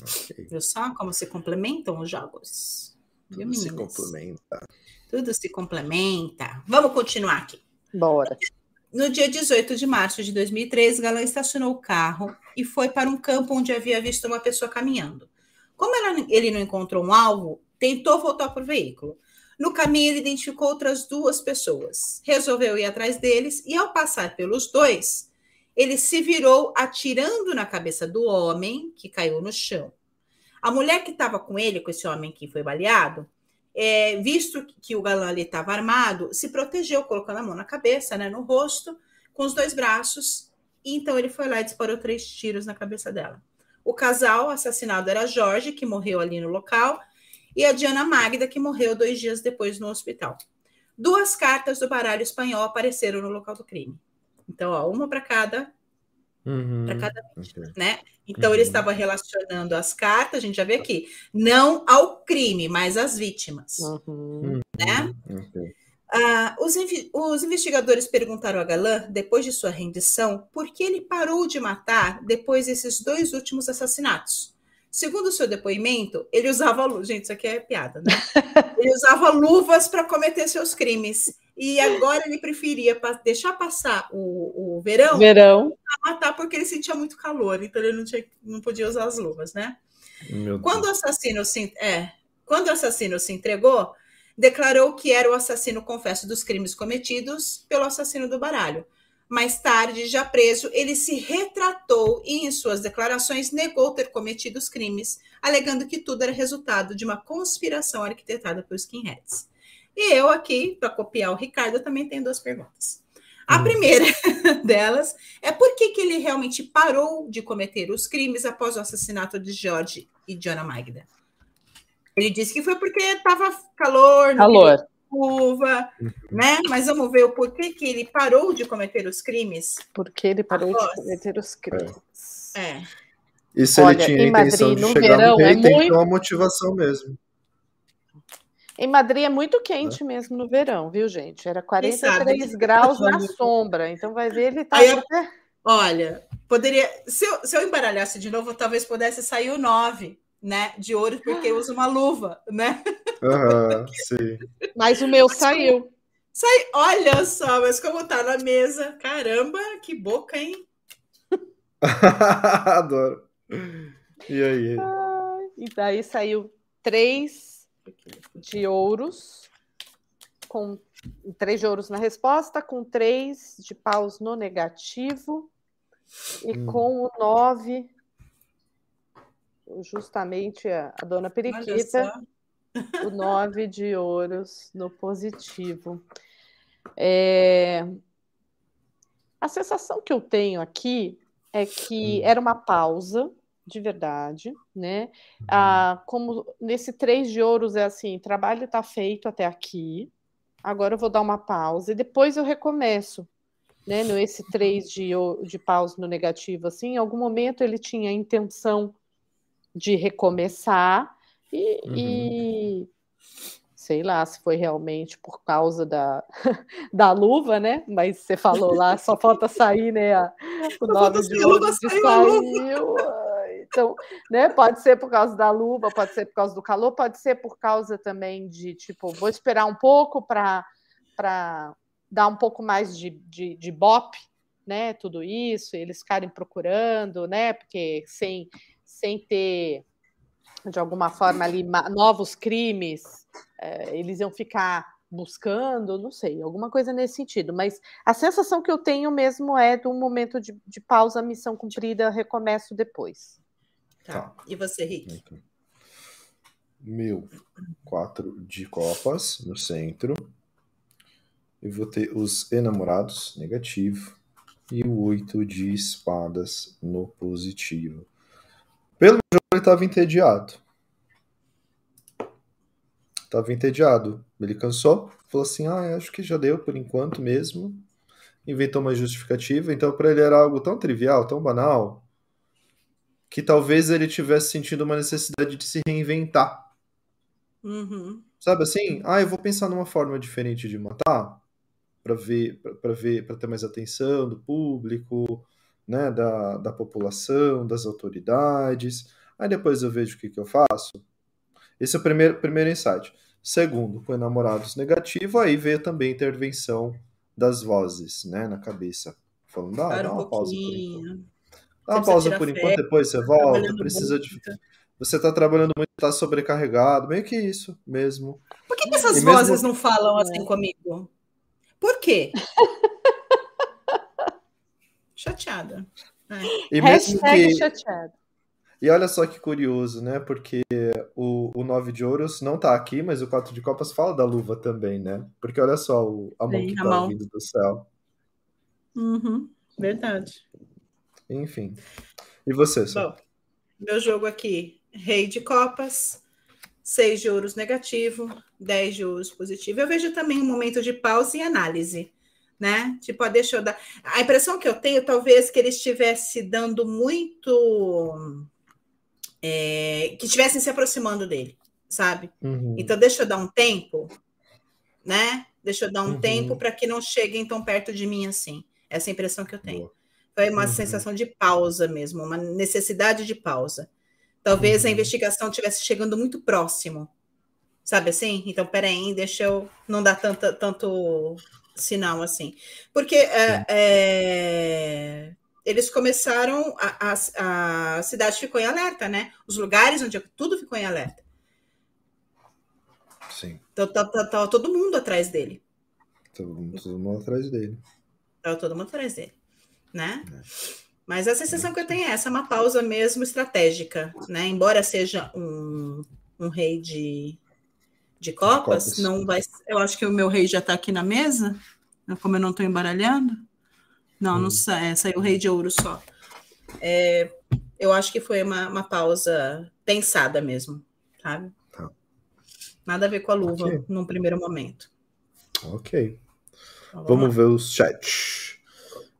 okay. Viu só como se complementam os jogos? Tudo Viu, se complementa. Tudo se complementa. Vamos continuar aqui. Bora. No dia 18 de março de 2003, Galã estacionou o carro e foi para um campo onde havia visto uma pessoa caminhando. Como ela, ele não encontrou um alvo, tentou voltar para o veículo. No caminho, ele identificou outras duas pessoas. Resolveu ir atrás deles e, ao passar pelos dois, ele se virou atirando na cabeça do homem que caiu no chão. A mulher que estava com ele, com esse homem que foi baleado, é, visto que o galã ali estava armado, se protegeu, colocando a mão na cabeça, né, no rosto, com os dois braços. E então ele foi lá e disparou três tiros na cabeça dela. O casal assassinado era Jorge, que morreu ali no local, e a Diana Magda, que morreu dois dias depois no hospital. Duas cartas do baralho espanhol apareceram no local do crime. Então, ó, uma para cada Uhum, para cada vítima, okay. né? Então uhum. ele estava relacionando as cartas, a gente já vê aqui, não ao crime, mas às vítimas, uhum. né? Okay. Ah, os, os, investigadores perguntaram a Galan, depois de sua rendição, por que ele parou de matar depois desses dois últimos assassinatos. Segundo o seu depoimento, ele usava gente, isso aqui é piada, né? Ele usava luvas para cometer seus crimes e agora ele preferia deixar passar o, o verão, verão. Matar porque ele sentia muito calor, então ele não, tinha, não podia usar as luvas, né? quando o assassino se, é, quando o assassino se entregou, declarou que era o assassino confesso dos crimes cometidos pelo assassino do baralho. Mais tarde, já preso, ele se retratou e, em suas declarações, negou ter cometido os crimes, alegando que tudo era resultado de uma conspiração arquitetada por skinheads. E eu aqui, para copiar o Ricardo, também tenho duas perguntas. A hum. primeira delas é por que, que ele realmente parou de cometer os crimes após o assassinato de George e Diana Magda. Ele disse que foi porque estava calor, calor. Chuva, uhum. né? Mas vamos ver o porquê que ele parou de cometer os crimes. Porque ele parou após. de cometer os crimes. É. E se Olha, ele tinha a intenção Madrid, de chegar verão, no rei, é tem muito... que ter uma motivação mesmo. Em Madrid é muito quente é. mesmo no verão, viu, gente? Era 43 graus na sombra. Então vai ver, ele tá. Aí, até... Olha, poderia. Se eu, se eu embaralhasse de novo, talvez pudesse sair o 9, né? De ouro, porque eu uso uma luva, né? Uhum, sim. Mas o meu saiu. Sai, olha só, mas como tá na mesa. Caramba, que boca, hein? Adoro. E aí? Ah, e daí saiu três de ouros, com três de ouros na resposta, com três de paus no negativo e hum. com o nove, justamente a, a dona Periquita, o nove de ouros no positivo. É... A sensação que eu tenho aqui é que hum. era uma pausa de verdade, né? Uhum. Ah, como nesse três de ouros é assim, trabalho está feito até aqui, agora eu vou dar uma pausa e depois eu recomeço, né? No esse três de, de pausa no negativo, assim, em algum momento ele tinha a intenção de recomeçar e, uhum. e sei lá se foi realmente por causa da, da luva, né? Mas você falou lá, só falta sair, né? O nome de luva saiu. saiu. Então, né, pode ser por causa da luva, pode ser por causa do calor, pode ser por causa também de, tipo, vou esperar um pouco para dar um pouco mais de, de, de bop né, tudo isso, eles ficarem procurando, né, porque sem, sem ter, de alguma forma, ali, novos crimes, é, eles iam ficar buscando, não sei, alguma coisa nesse sentido, mas a sensação que eu tenho mesmo é de um momento de, de pausa, missão cumprida, recomeço depois. Tá. tá. E você, Rick? Meu, quatro de copas no centro. Eu vou ter os enamorados, negativo. E o oito de espadas no positivo. Pelo jogo ele estava entediado. Estava entediado. Ele cansou, falou assim: ah, acho que já deu por enquanto mesmo. Inventou uma justificativa. Então, para ele era algo tão trivial, tão banal, que talvez ele tivesse sentido uma necessidade de se reinventar. Uhum. Sabe assim? Ah, eu vou pensar numa forma diferente de matar para ver, para ver, para ter mais atenção do público, né, da, da população, das autoridades. Aí depois eu vejo o que, que eu faço. Esse é o primeiro, primeiro insight. Segundo, com enamorados negativo, aí veio também a intervenção das vozes, né, na cabeça. Falando, ah, dá uma pausa por enquanto. Dá uma pausa por enquanto, depois você tá volta, precisa de você está trabalhando muito, está sobrecarregado, meio que isso mesmo. Por que, que essas e vozes mesmo... não falam assim é. comigo? Por quê? chateada. É. E mesmo que... chateada. E olha só que curioso, né? Porque o, o 9 de ouros não tá aqui, mas o 4 de copas fala da luva também, né? Porque olha só o, a mão Sim, que tá mão. vindo do céu. Uhum, verdade. Enfim. E você, Bom, meu jogo aqui rei de copas, seis de ouros negativo, dez de ouros positivo. Eu vejo também um momento de pausa e análise, né? Tipo, ah, deixa eu dar. A impressão que eu tenho, talvez, que ele estivesse dando muito. É, que estivessem se aproximando dele, sabe? Uhum. Então, deixa eu dar um tempo, né? Deixa eu dar um uhum. tempo para que não cheguem tão perto de mim assim. Essa é a impressão que eu tenho. Boa. Foi uma uhum. sensação de pausa mesmo, uma necessidade de pausa. Talvez a uhum. investigação estivesse chegando muito próximo. Sabe assim? Então, peraí, deixa eu não dar tanta, tanto sinal assim. Porque é, é, eles começaram, a, a, a, cidade ficou em alerta, né? Os lugares onde tudo ficou em alerta. Sim. Então, tá, tá, tá todo mundo atrás dele. Todo, todo mundo atrás dele. Tá todo mundo atrás dele, né? É. Mas a sensação que eu tenho é essa, é uma pausa mesmo estratégica, né? Embora seja um, um rei de, de copas, copas, não vai. Eu acho que o meu rei já está aqui na mesa, né? como eu não estou embaralhando. Não, hum. não sai, é, saiu o rei de ouro só. É, eu acho que foi uma, uma pausa pensada mesmo, sabe? Tá. Nada a ver com a luva okay. num primeiro momento. Ok. Então, vamos, vamos ver os chats.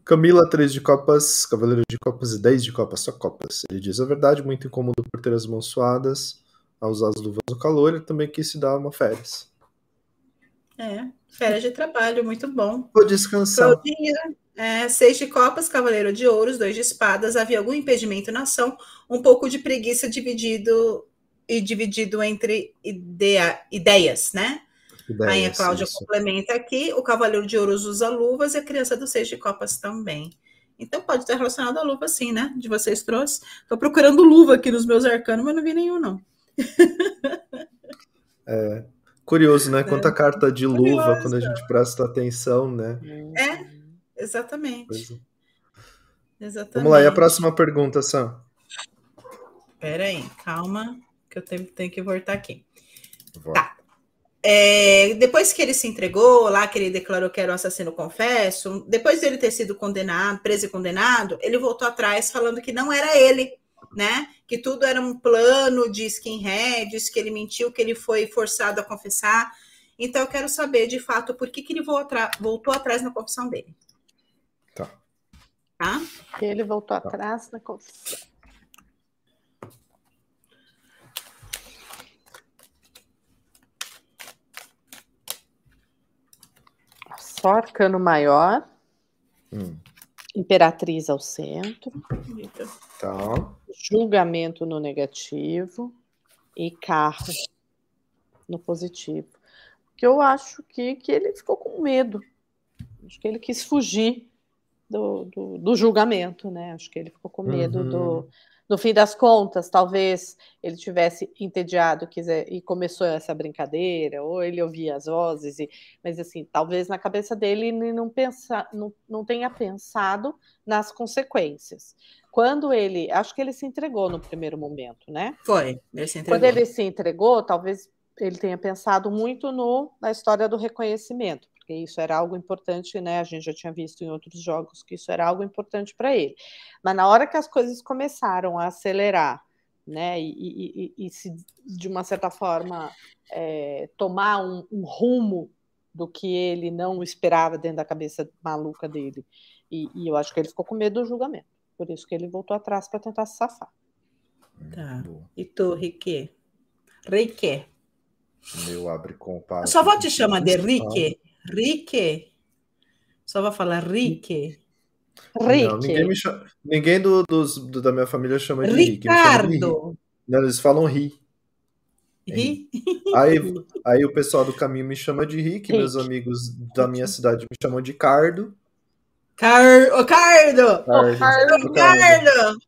Camila, 3 de copas, Cavaleiro de copas e 10 de copas, só copas. Ele diz a verdade, muito incômodo por ter as mãos suadas a usar as luvas no calor, ele também quis se dar uma férias. É, férias de trabalho, muito bom. Vou descansar. Claudinha, é, seis de copas, cavaleiro de ouros, dois de espadas, havia algum impedimento na ação, um pouco de preguiça dividido e dividido entre ideia, ideias, né? A Rainha Cláudia isso. complementa aqui, o Cavaleiro de Ouros usa luvas e a criança do Seis de Copas também. Então pode estar relacionado à luva, sim, né? De vocês trouxe. Estou procurando luva aqui nos meus arcanos, mas não vi nenhum, não. É, curioso, né? Quanta é. carta de luva Curioso. quando a gente presta atenção, né? É, exatamente. É. Exatamente. Vamos lá, e a próxima pergunta, Sam? Pera aí, calma, que eu tenho, tenho que voltar aqui. Tá. É, depois que ele se entregou, lá que ele declarou que era um assassino confesso, depois dele ter sido condenado, preso e condenado, ele voltou atrás falando que não era ele, né? Que tudo era um plano de skinheads, que ele mentiu, que ele foi forçado a confessar. Então eu quero saber, de fato, por que, que ele voltou atrás na confissão dele. Tá. Tá? Ele voltou tá. atrás na confissão. Só arcano maior. Hum. Imperatriz ao centro. Tá. Julgamento no negativo. E carro no positivo. Porque eu acho que, que ele ficou com medo. Acho que ele quis fugir do, do, do, julgamento, né? Acho que ele ficou com medo uhum. do. No fim das contas, talvez ele tivesse entediado quiser, e começou essa brincadeira, ou ele ouvia as vozes, e, mas assim, talvez na cabeça dele ele não, pensa, não, não tenha pensado nas consequências. Quando ele, acho que ele se entregou no primeiro momento, né? Foi, ele se entregou. Quando ele se entregou, talvez ele tenha pensado muito no, na história do reconhecimento, porque isso era algo importante, né? A gente já tinha visto em outros jogos que isso era algo importante para ele. Mas na hora que as coisas começaram a acelerar, né? E, e, e, e se, de uma certa forma, é, tomar um, um, rumo do que ele não esperava dentro da cabeça maluca dele. E, e eu acho que ele ficou com medo do julgamento. Por isso que ele voltou atrás para tentar se safar. Tá. E tu, Rique? Rique. Meu abre com o Sua avó te chama de Rique? Rique? Só vai falar Rique? Rique. Não, ninguém, me chama, ninguém do, dos, do, da minha família chama de Rique. Ricardo. Não, eles falam Ri. Ri? Aí, aí o pessoal do caminho me chama de Rick, Rick. meus amigos da minha cidade me chamam de Cardo. Car... O Cardo! Cardo! Cardo! Cardo.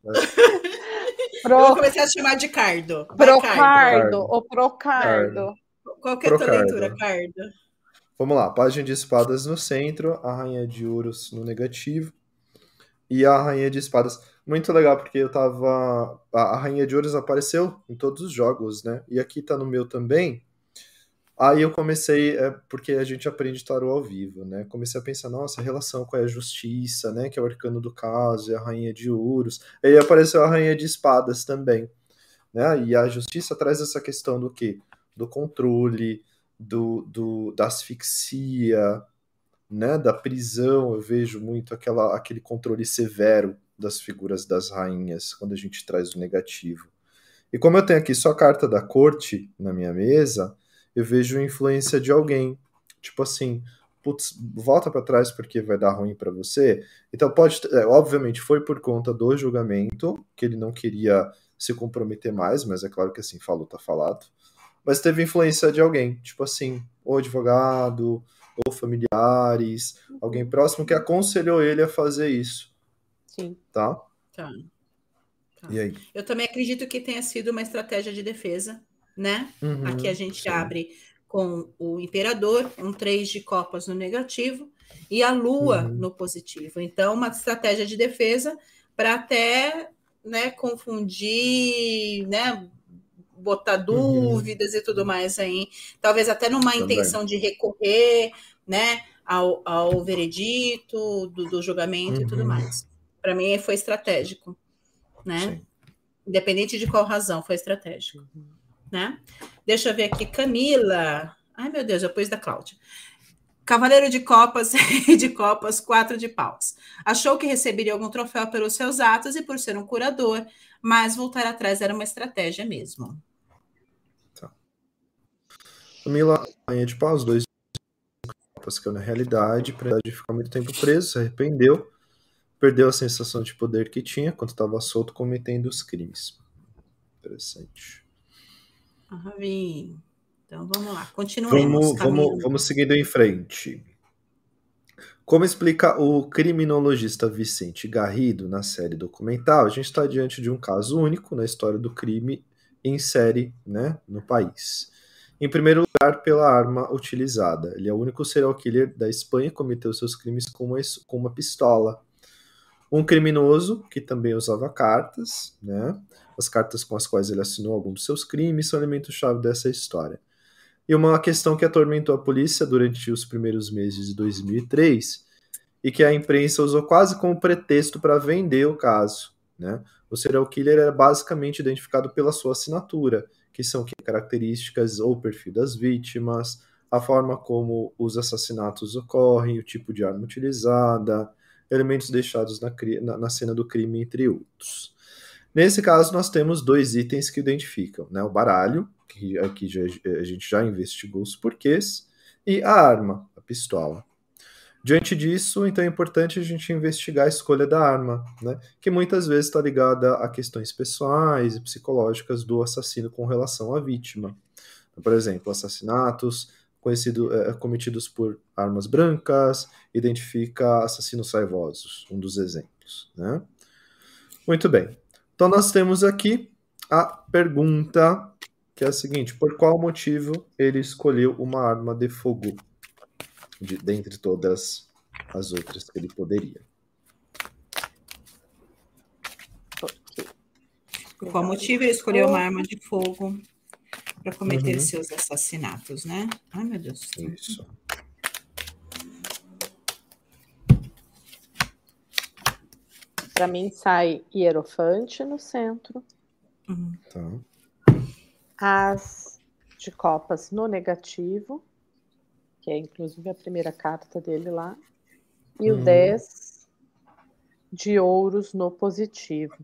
Pro... Eu vou começar a chamar de Cardo. Procardo, o Procardo. Qual que é a tua leitura, Cardo? Vamos lá, página de espadas no centro, a rainha de ouros no negativo e a rainha de espadas. Muito legal, porque eu tava. A rainha de ouros apareceu em todos os jogos, né? E aqui tá no meu também. Aí eu comecei, é, porque a gente aprende tarô ao vivo, né? Comecei a pensar, nossa, a relação com a justiça, né? Que é o arcano do caso, e a rainha de ouros. Aí apareceu a rainha de espadas também, né? E a justiça traz essa questão do quê? Do controle, do, do, da asfixia, né, da prisão, eu vejo muito aquela, aquele controle severo das figuras das rainhas quando a gente traz o negativo. E como eu tenho aqui só a carta da corte na minha mesa, eu vejo influência de alguém. Tipo assim, putz, volta para trás porque vai dar ruim para você. Então pode, é, obviamente foi por conta do julgamento que ele não queria se comprometer mais, mas é claro que assim, falou tá falado mas teve influência de alguém, tipo assim, ou advogado, ou familiares, alguém próximo que aconselhou ele a fazer isso. Sim. Tá? Tá. tá. E aí? Eu também acredito que tenha sido uma estratégia de defesa, né? Uhum, Aqui a gente sim. abre com o imperador, um três de copas no negativo e a lua uhum. no positivo. Então, uma estratégia de defesa para até né, confundir, né, botar uhum. dúvidas uhum. e tudo mais aí, talvez até numa Também. intenção de recorrer, né, ao, ao veredito do, do julgamento uhum. e tudo uhum. mais. Para mim foi estratégico, né? Sim. Independente de qual razão, foi estratégico, uhum. né? Deixa eu ver aqui, Camila. Ai, meu Deus, eu pus da Cláudia. Cavaleiro de Copas, de Copas, quatro de paus. Achou que receberia algum troféu pelos seus atos e por ser um curador, mas voltar atrás era uma estratégia mesmo. Camila, rainha de paus, dois copas que na realidade, para de ficar muito tempo preso, se arrependeu, perdeu a sensação de poder que tinha quando estava solto cometendo os crimes. Interessante. Ah, então vamos lá, continuemos. Vamos, vamos, vamos seguindo em frente. Como explica o criminologista Vicente Garrido na série documental, a gente está diante de um caso único na história do crime em série né, no país. Em primeiro lugar, pela arma utilizada. Ele é o único serial killer da Espanha que cometeu seus crimes com uma, com uma pistola. Um criminoso que também usava cartas, né? As cartas com as quais ele assinou alguns dos seus crimes são elemento-chave dessa história. E uma questão que atormentou a polícia durante os primeiros meses de 2003 e que a imprensa usou quase como pretexto para vender o caso. Né? O serial killer era basicamente identificado pela sua assinatura, que são características ou perfil das vítimas, a forma como os assassinatos ocorrem, o tipo de arma utilizada, elementos deixados na, na, na cena do crime, entre outros. Nesse caso, nós temos dois itens que identificam, né? O baralho, que aqui já, a gente já investigou os porquês, e a arma, a pistola. Diante disso, então é importante a gente investigar a escolha da arma, né, que muitas vezes está ligada a questões pessoais e psicológicas do assassino com relação à vítima. Por exemplo, assassinatos conhecido, é, cometidos por armas brancas, identifica assassinos raivosos, um dos exemplos. Né? Muito bem. Então nós temos aqui a pergunta que é a seguinte: por qual motivo ele escolheu uma arma de fogo de, dentre todas as outras que ele poderia? Por qual motivo ele escolheu uma arma de fogo para cometer uhum. seus assassinatos, né? Ai, meu Deus. Isso. Para mim sai hierofante no centro. Uhum. Tá as de copas no negativo, que é inclusive a primeira carta dele lá, e hum. o 10 de ouros no positivo.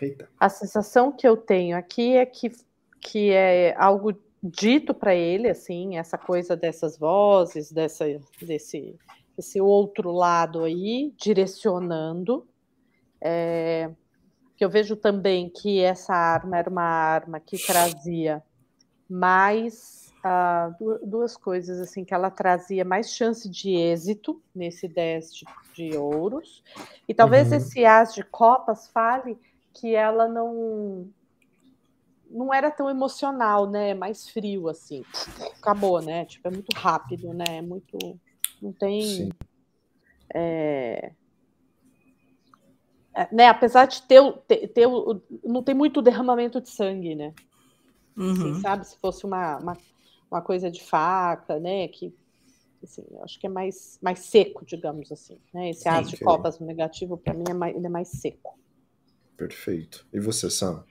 Eita. A sensação que eu tenho aqui é que, que é algo dito para ele, assim, essa coisa dessas vozes, dessa, desse, desse outro lado aí, direcionando. É, que eu vejo também que essa arma era uma arma que trazia mais uh, duas coisas assim que ela trazia mais chance de êxito nesse 10 de, de ouros e talvez uhum. esse as de copas fale que ela não não era tão emocional, né? Mais frio assim. Acabou, né? Tipo, é muito rápido, né? É muito não tem é, é, né, apesar de ter, ter, ter, não tem muito derramamento de sangue, né? Assim, uhum. Assim, sabe, se fosse uma, uma, uma, coisa de faca, né? Que assim, eu acho que é mais, mais seco, digamos assim. Né? Esse as de copas negativo, para mim, é mais, ele é mais seco. Perfeito. E você, Sam?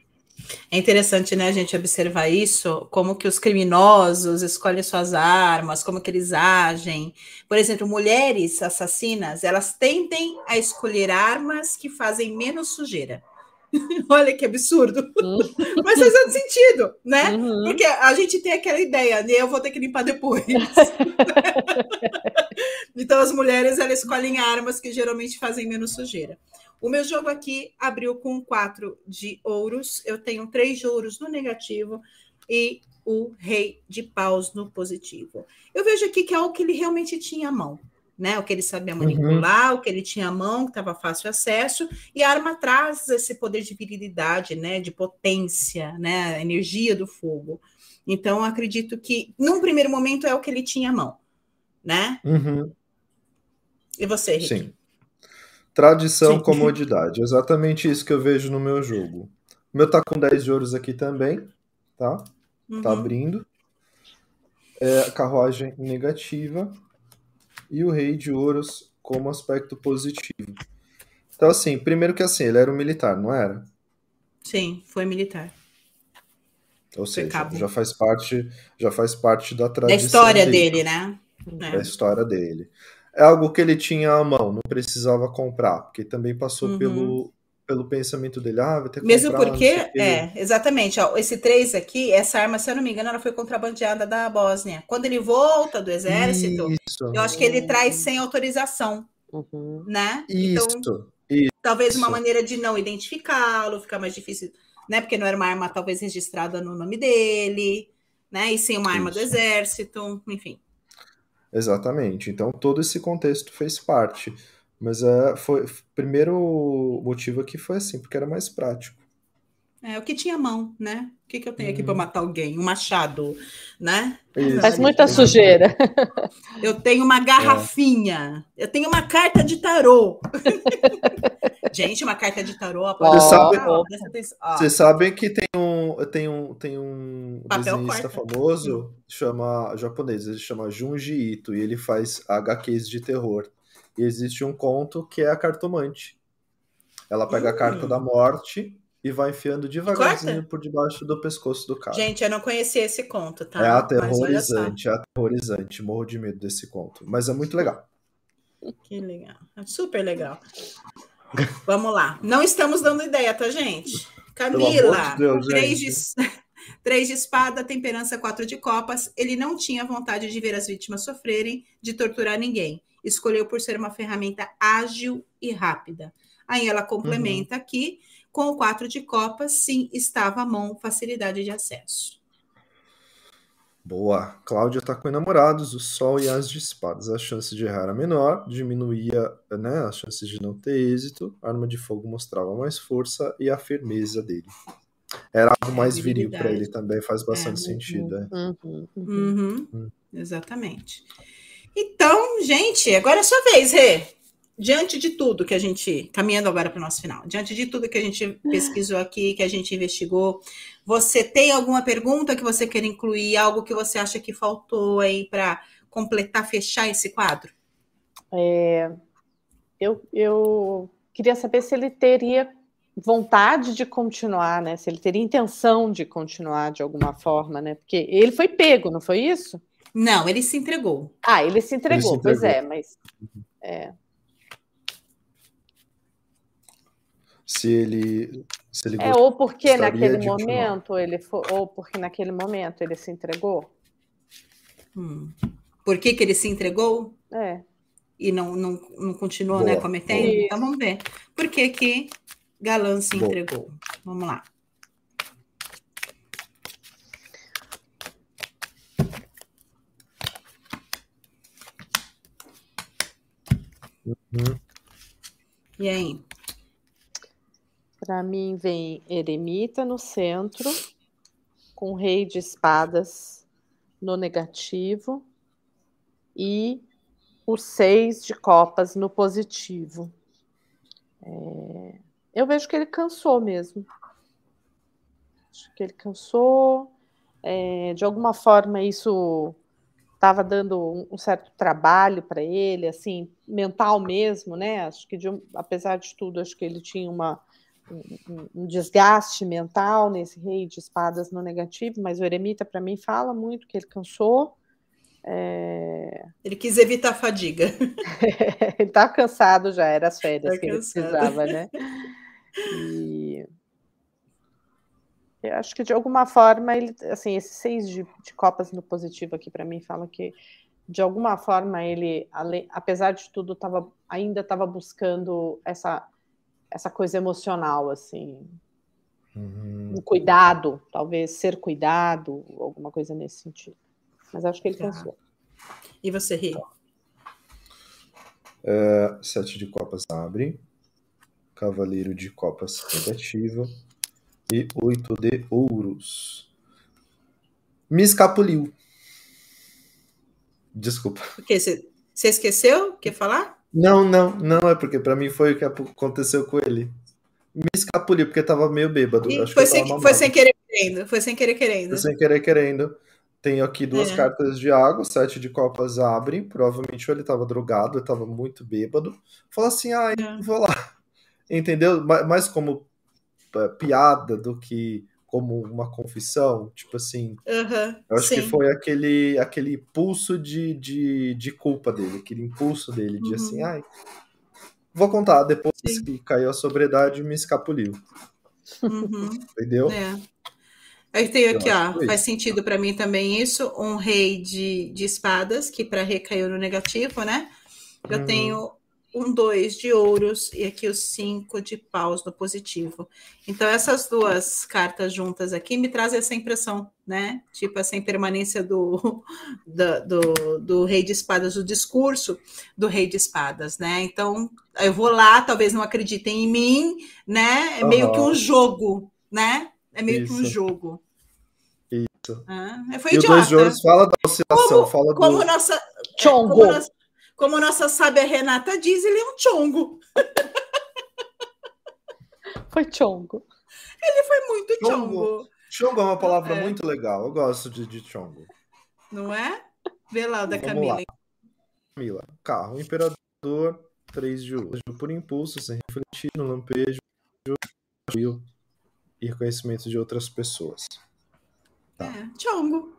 É interessante, né, a gente observar isso, como que os criminosos escolhem suas armas, como que eles agem. Por exemplo, mulheres assassinas, elas tendem a escolher armas que fazem menos sujeira. Olha que absurdo. Uhum. Mas faz todo sentido, né? Uhum. Porque a gente tem aquela ideia, né? Eu vou ter que limpar depois. então as mulheres elas escolhem armas que geralmente fazem menos sujeira. O meu jogo aqui abriu com quatro de ouros. Eu tenho três de ouros no negativo e o rei de paus no positivo. Eu vejo aqui que é o que ele realmente tinha à mão. Né, o que ele sabia uhum. manipular, uhum. o que ele tinha à mão, que estava fácil acesso, e a arma traz esse poder de virilidade, né, de potência, né, a energia do fogo. Então, acredito que, num primeiro momento, é o que ele tinha à mão, né? Uhum. E você, Henrique? Sim. Tradição, Sim. comodidade. Exatamente isso que eu vejo no meu jogo. O meu tá com 10 de ouros aqui também, tá? tá uhum. Tá abrindo. É, carruagem negativa. E o rei de ouros como aspecto positivo. Então, assim, primeiro que assim, ele era um militar, não era? Sim, foi militar. Ou seja, já faz parte, já faz parte da tradição. Da história dele, dele né? Da é. história dele é algo que ele tinha à mão, não precisava comprar, porque também passou uhum. pelo, pelo pensamento dele, ah, vai ter que Mesmo comprar, porque, é, exatamente, ó, esse 3 aqui, essa arma, se eu não me engano, ela foi contrabandeada da Bósnia. Quando ele volta do exército, Isso. eu acho que ele traz sem autorização, uhum. né? Isso. Então, Isso. talvez uma maneira de não identificá-lo, ficar mais difícil, né? Porque não era uma arma talvez registrada no nome dele, né? E sem uma arma do exército, enfim. Exatamente. Então todo esse contexto fez parte. Mas é, foi o primeiro motivo aqui foi assim, porque era mais prático. É, o que tinha mão, né? O que, que eu tenho aqui para uhum. matar alguém? Um machado, né? Isso, Faz muita sujeira. Eu tenho uma garrafinha. É. Eu tenho uma carta de tarô. Gente, uma carta de tarô. Vocês sabem, vocês sabem que tem um, tem um, tem um desenhista famoso, chama japonês, ele chama Junji Ito, e ele faz HQs de terror. E existe um conto que é a cartomante. Ela pega a carta da morte e vai enfiando devagarzinho por debaixo do pescoço do cara. Gente, eu não conhecia esse conto, tá? É aterrorizante, é aterrorizante. Morro de medo desse conto. Mas é muito legal. Que legal. É super legal. Vamos lá. Não estamos dando ideia, tá, gente? Camila, de Deus, três, de, três de espada, temperança, quatro de copas. Ele não tinha vontade de ver as vítimas sofrerem, de torturar ninguém. Escolheu por ser uma ferramenta ágil e rápida. Aí ela complementa uhum. aqui com o quatro de copas, sim, estava à mão facilidade de acesso. Boa. Cláudia tá com enamorados, o sol e as de espadas. A chance de errar era menor, diminuía né, as chances de não ter êxito. A arma de fogo mostrava mais força e a firmeza dele. Era algo mais viril para ele também, faz bastante é, sentido. É. Uhum, uhum. Uhum. Uhum. Exatamente. Então, gente, agora é sua vez, Rê diante de tudo que a gente, caminhando agora para o nosso final, diante de tudo que a gente pesquisou aqui, que a gente investigou, você tem alguma pergunta que você quer incluir, algo que você acha que faltou aí para completar, fechar esse quadro? É, eu, eu queria saber se ele teria vontade de continuar, né? Se ele teria intenção de continuar de alguma forma, né? Porque ele foi pego, não foi isso? Não, ele se entregou. Ah, ele se entregou, ele se entregou. pois é, mas é, se ele se ele é ou porque naquele momento ele foi, ou porque naquele momento ele se entregou hum. por que, que ele se entregou é e não não, não continuou né cometendo Isso. então vamos ver por que que Galã se Boa. entregou vamos lá Uhum. E aí? Para mim vem eremita no centro, com rei de espadas no negativo e o seis de copas no positivo. É... Eu vejo que ele cansou mesmo. Acho que ele cansou. É... De alguma forma, isso estava dando um certo trabalho para ele, assim, mental mesmo, né? Acho que, de, apesar de tudo, acho que ele tinha uma um, um, desgaste mental nesse rei de espadas no negativo, mas o eremita, para mim, fala muito que ele cansou. É... Ele quis evitar a fadiga. ele está cansado já, era as férias tá que cansado. ele precisava, né? E eu acho que de alguma forma ele, assim, esses seis de, de copas no positivo aqui para mim fala que de alguma forma ele, apesar de tudo, tava, ainda estava buscando essa essa coisa emocional, assim. Uhum. Um cuidado, talvez ser cuidado, alguma coisa nesse sentido. Mas acho que ele cansou. E você, Ri? É, sete de copas abre. Cavaleiro de copas negativo. E oito de ouros. Me escapuliu. Desculpa. O que? Você esqueceu? Quer falar? Não, não, não é porque para mim foi o que aconteceu com ele. Me escapuliu porque tava meio bêbado. Acho foi, sem, foi sem querer querendo. Foi sem querer querendo. Foi sem querer querendo. Tenho aqui duas é. cartas de água, sete de copas abrem. Provavelmente ele tava drogado, ele tava muito bêbado. Falou assim: ah, é. vou lá. Entendeu? Mais como piada do que como uma confissão, tipo assim. Uhum, eu acho sim. que foi aquele, aquele impulso de, de, de culpa dele, aquele impulso dele de assim, uhum. assim, ai, vou contar, depois sim. que caiu a sobriedade, me escapuliu. Uhum. Entendeu? É. Aí tem aqui, ó, faz sentido para mim também isso, um rei de, de espadas, que para rei caiu no negativo, né? Eu uhum. tenho um dois de ouros e aqui os cinco de paus no positivo. Então, essas duas cartas juntas aqui me trazem essa impressão, né? Tipo, essa impermanência do, do, do, do, rei de espadas, o discurso do rei de espadas, né? Então, eu vou lá, talvez não acreditem em mim, né? É uhum. meio que um jogo, né? É meio Isso. que um jogo. Isso. Ah, foi e idiota. o dois de ouros fala da oscilação, como, fala como Nossa, é, Chongo. Como nossa, como nossa sábia Renata diz, ele é um chongo. Foi chongo. Ele foi muito chongo. Chongo, chongo é uma palavra é. muito legal. Eu gosto de, de chongo. Não é? Vê lá o da Vamos Camila. Lá. Camila. Carro, imperador, três de uso. Por impulso, sem refletir no lampejo e reconhecimento de outras pessoas. Tá. É, chongo.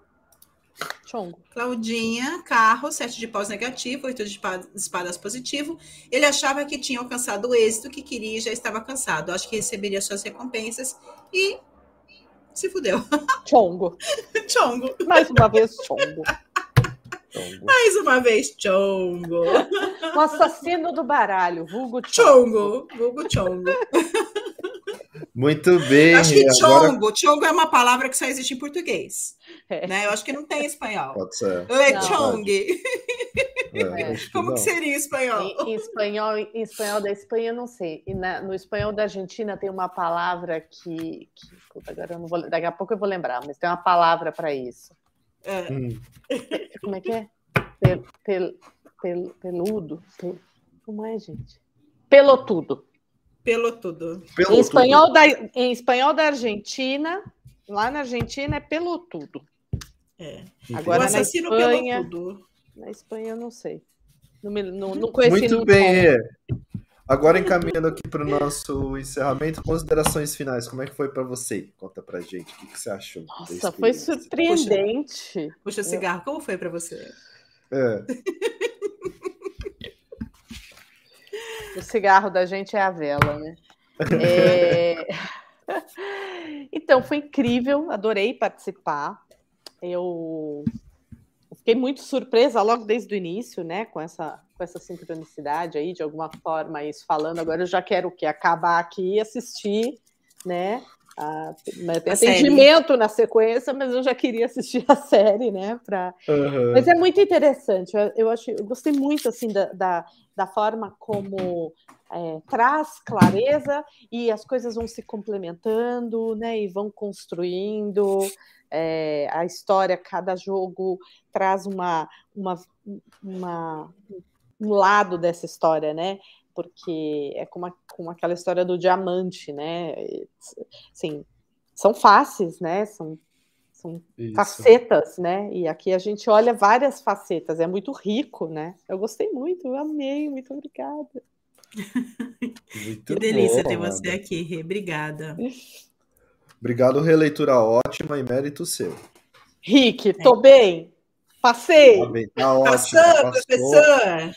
Chongo. Claudinha, carro, sete de paus negativo, oito de espadas positivo. Ele achava que tinha alcançado o êxito que queria e já estava cansado. Acho que receberia suas recompensas e se fudeu. Chongo. Chongo. Mais uma vez, chongo. chongo. Mais uma vez, chongo. O assassino do baralho, vulgo chongo. Chongo, vulgo chongo. Muito bem. Acho que chongo, agora... chongo é uma palavra que só existe em português. É. Né? Eu acho que não tem espanhol. Pode ser. Lechong. É, Como que seria em espanhol? Em, em, espanhol? em espanhol da Espanha, eu não sei. E na, no espanhol da Argentina tem uma palavra que. que puta, agora eu não vou, daqui a pouco eu vou lembrar, mas tem uma palavra para isso. É. Hum. Como é que é? Pel, pel, pel, peludo. Pel, como é, gente? Pelotudo. Pelotudo. Pelotudo. Em, espanhol da, em espanhol da Argentina, lá na Argentina é pelotudo. É. Agora na Espanha, pelotudo. na Espanha eu não sei. Não, me, não, não conheci Muito bem, é. Agora encaminhando aqui para o nosso encerramento, considerações finais. Como é que foi para você? Conta para gente. O que, que você achou? Nossa, foi surpreendente. Puxa, puxa o cigarro. Como foi para você? É. o cigarro da gente é a vela, né? É... então, foi incrível. Adorei participar. Eu fiquei muito surpresa logo desde o início, né, com essa com essa sincronicidade aí, de alguma forma, isso falando. Agora eu já quero o quê? Acabar aqui e assistir, né? A, tem atendimento na sequência, mas eu já queria assistir a série, né? Pra... Uhum. Mas é muito interessante. Eu, eu, acho, eu gostei muito assim da, da, da forma como é, traz clareza e as coisas vão se complementando, né? E vão construindo é, a história, cada jogo traz uma, uma, uma, um lado dessa história, né? Porque é como, a, como aquela história do diamante, né? Assim, são faces, né? São, são facetas, né? E aqui a gente olha várias facetas, é muito rico, né? Eu gostei muito, eu amei, muito obrigada. Muito que delícia bom, ter você aqui, Rê. Obrigada. Obrigado, releitura ótima e mérito seu. Rick, tô é. bem. Passei. Tá, bem, tá ótimo. Passou, professor.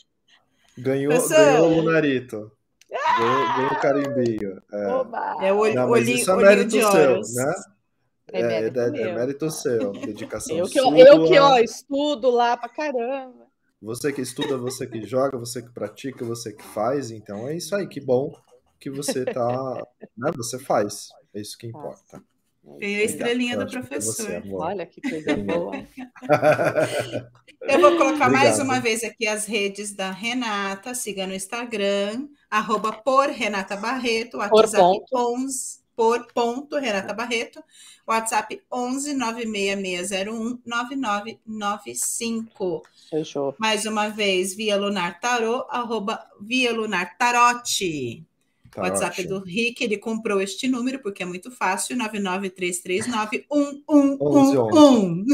Ganhou, ganhou o Lunarito. Ganhou, ganhou o carimbinho. É, é o olho, Não, mas olhinho, isso é mérito seu, né? É, é mérito, é, é mérito seu, dedicação eu que, sua. Eu que, ó, estudo lá pra caramba. Você que estuda, você que joga, você que pratica, você que faz, então é isso aí, que bom que você tá, né, você faz. É isso que importa. Tem a estrelinha do professor. Você, Olha que coisa boa. Eu vou colocar Obrigado. mais uma vez aqui as redes da Renata. Siga no Instagram, arroba por Renata Barreto, WhatsApp por 11, por ponto Renata Barreto, WhatsApp 11 96601 9995. Fechou. Mais uma vez, via Lunar Tarot, arroba via Lunar Tarote. Tá WhatsApp ótimo. do Rick, ele comprou este número porque é muito fácil, 99339 1111.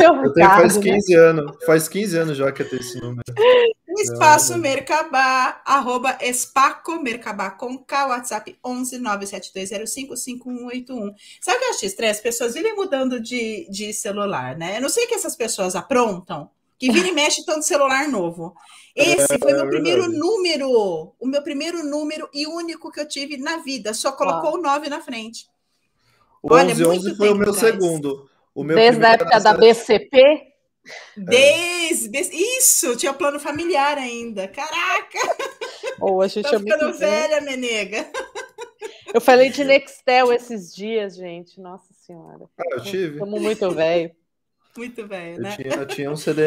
Eu tenho faz 15 né? anos, faz 15 anos já que eu tenho esse número. Espaço Mercabá, arroba Espaco Mercabá com K, WhatsApp 11 97205 5181. Sabe o que eu acho estranho? As pessoas vivem mudando de, de celular, né? Eu não sei o que essas pessoas aprontam, que vira e mexe tanto celular novo. Esse foi meu é primeiro número, o meu primeiro número e único que eu tive na vida. Só colocou o 9 na frente. O Olha, 11, 11 foi o meu segundo. O meu Desde a época da BCP? Desde, isso, tinha plano familiar ainda. Caraca! Oh, a gente tá é ficando velha, menega. Eu falei de Nextel esses dias, gente. Nossa Senhora. Ah, eu tive. Estamos muito velho. Muito velho, né? Eu tinha, eu tinha um CD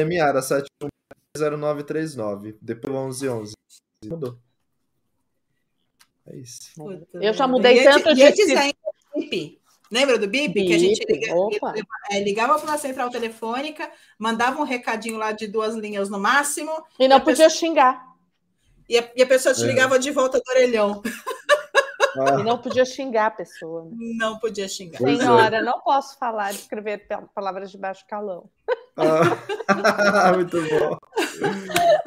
MR, 710939. Depois o 1111. Mudou. É isso. Eu já mudei tanto de. Lembra do BIP? BIP que a gente ligava, é, ligava para uma central telefônica, mandava um recadinho lá de duas linhas no máximo. E não podia pessoa... xingar. E a, e a, pessoa te é. ligava de volta do orelhão. Ah. E não podia xingar a pessoa. Né? Não podia xingar. Pois Senhora, é. não posso falar, escrever palavras de baixo calão. Ah, muito bom.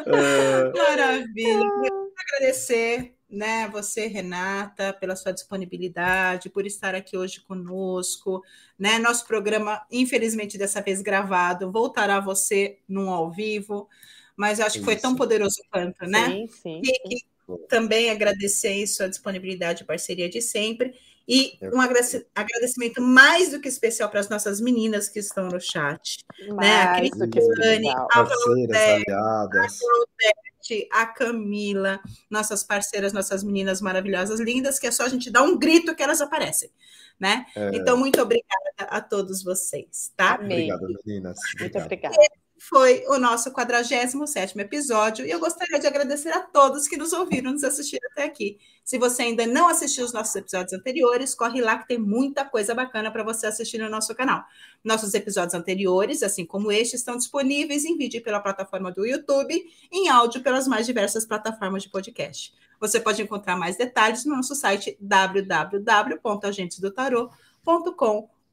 É... Maravilha. Quero agradecer né, você, Renata, pela sua disponibilidade, por estar aqui hoje conosco. Né? Nosso programa, infelizmente, dessa vez gravado, voltará a você num ao vivo, mas acho que foi tão poderoso quanto, né? Sim, sim. E, também agradecer sua disponibilidade e parceria de sempre. E um agradecimento mais do que especial para as nossas meninas que estão no chat. Mais né? A Cristiane, a aliadas. Beth, a Camila, nossas parceiras, nossas meninas maravilhosas, lindas, que é só a gente dar um grito que elas aparecem, né? É... Então, muito obrigada a todos vocês, tá? Amém. Obrigada, meninas. Muito obrigada foi o nosso 47 episódio e eu gostaria de agradecer a todos que nos ouviram, nos assistiram até aqui. Se você ainda não assistiu os nossos episódios anteriores, corre lá que tem muita coisa bacana para você assistir no nosso canal. Nossos episódios anteriores, assim como este, estão disponíveis em vídeo pela plataforma do YouTube em áudio pelas mais diversas plataformas de podcast. Você pode encontrar mais detalhes no nosso site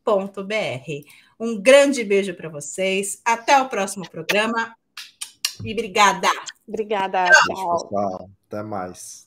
www.agentesdotaro.com.br. Um grande beijo para vocês. Até o próximo programa. E obrigada. Obrigada. Tchau. Tchau. Até mais.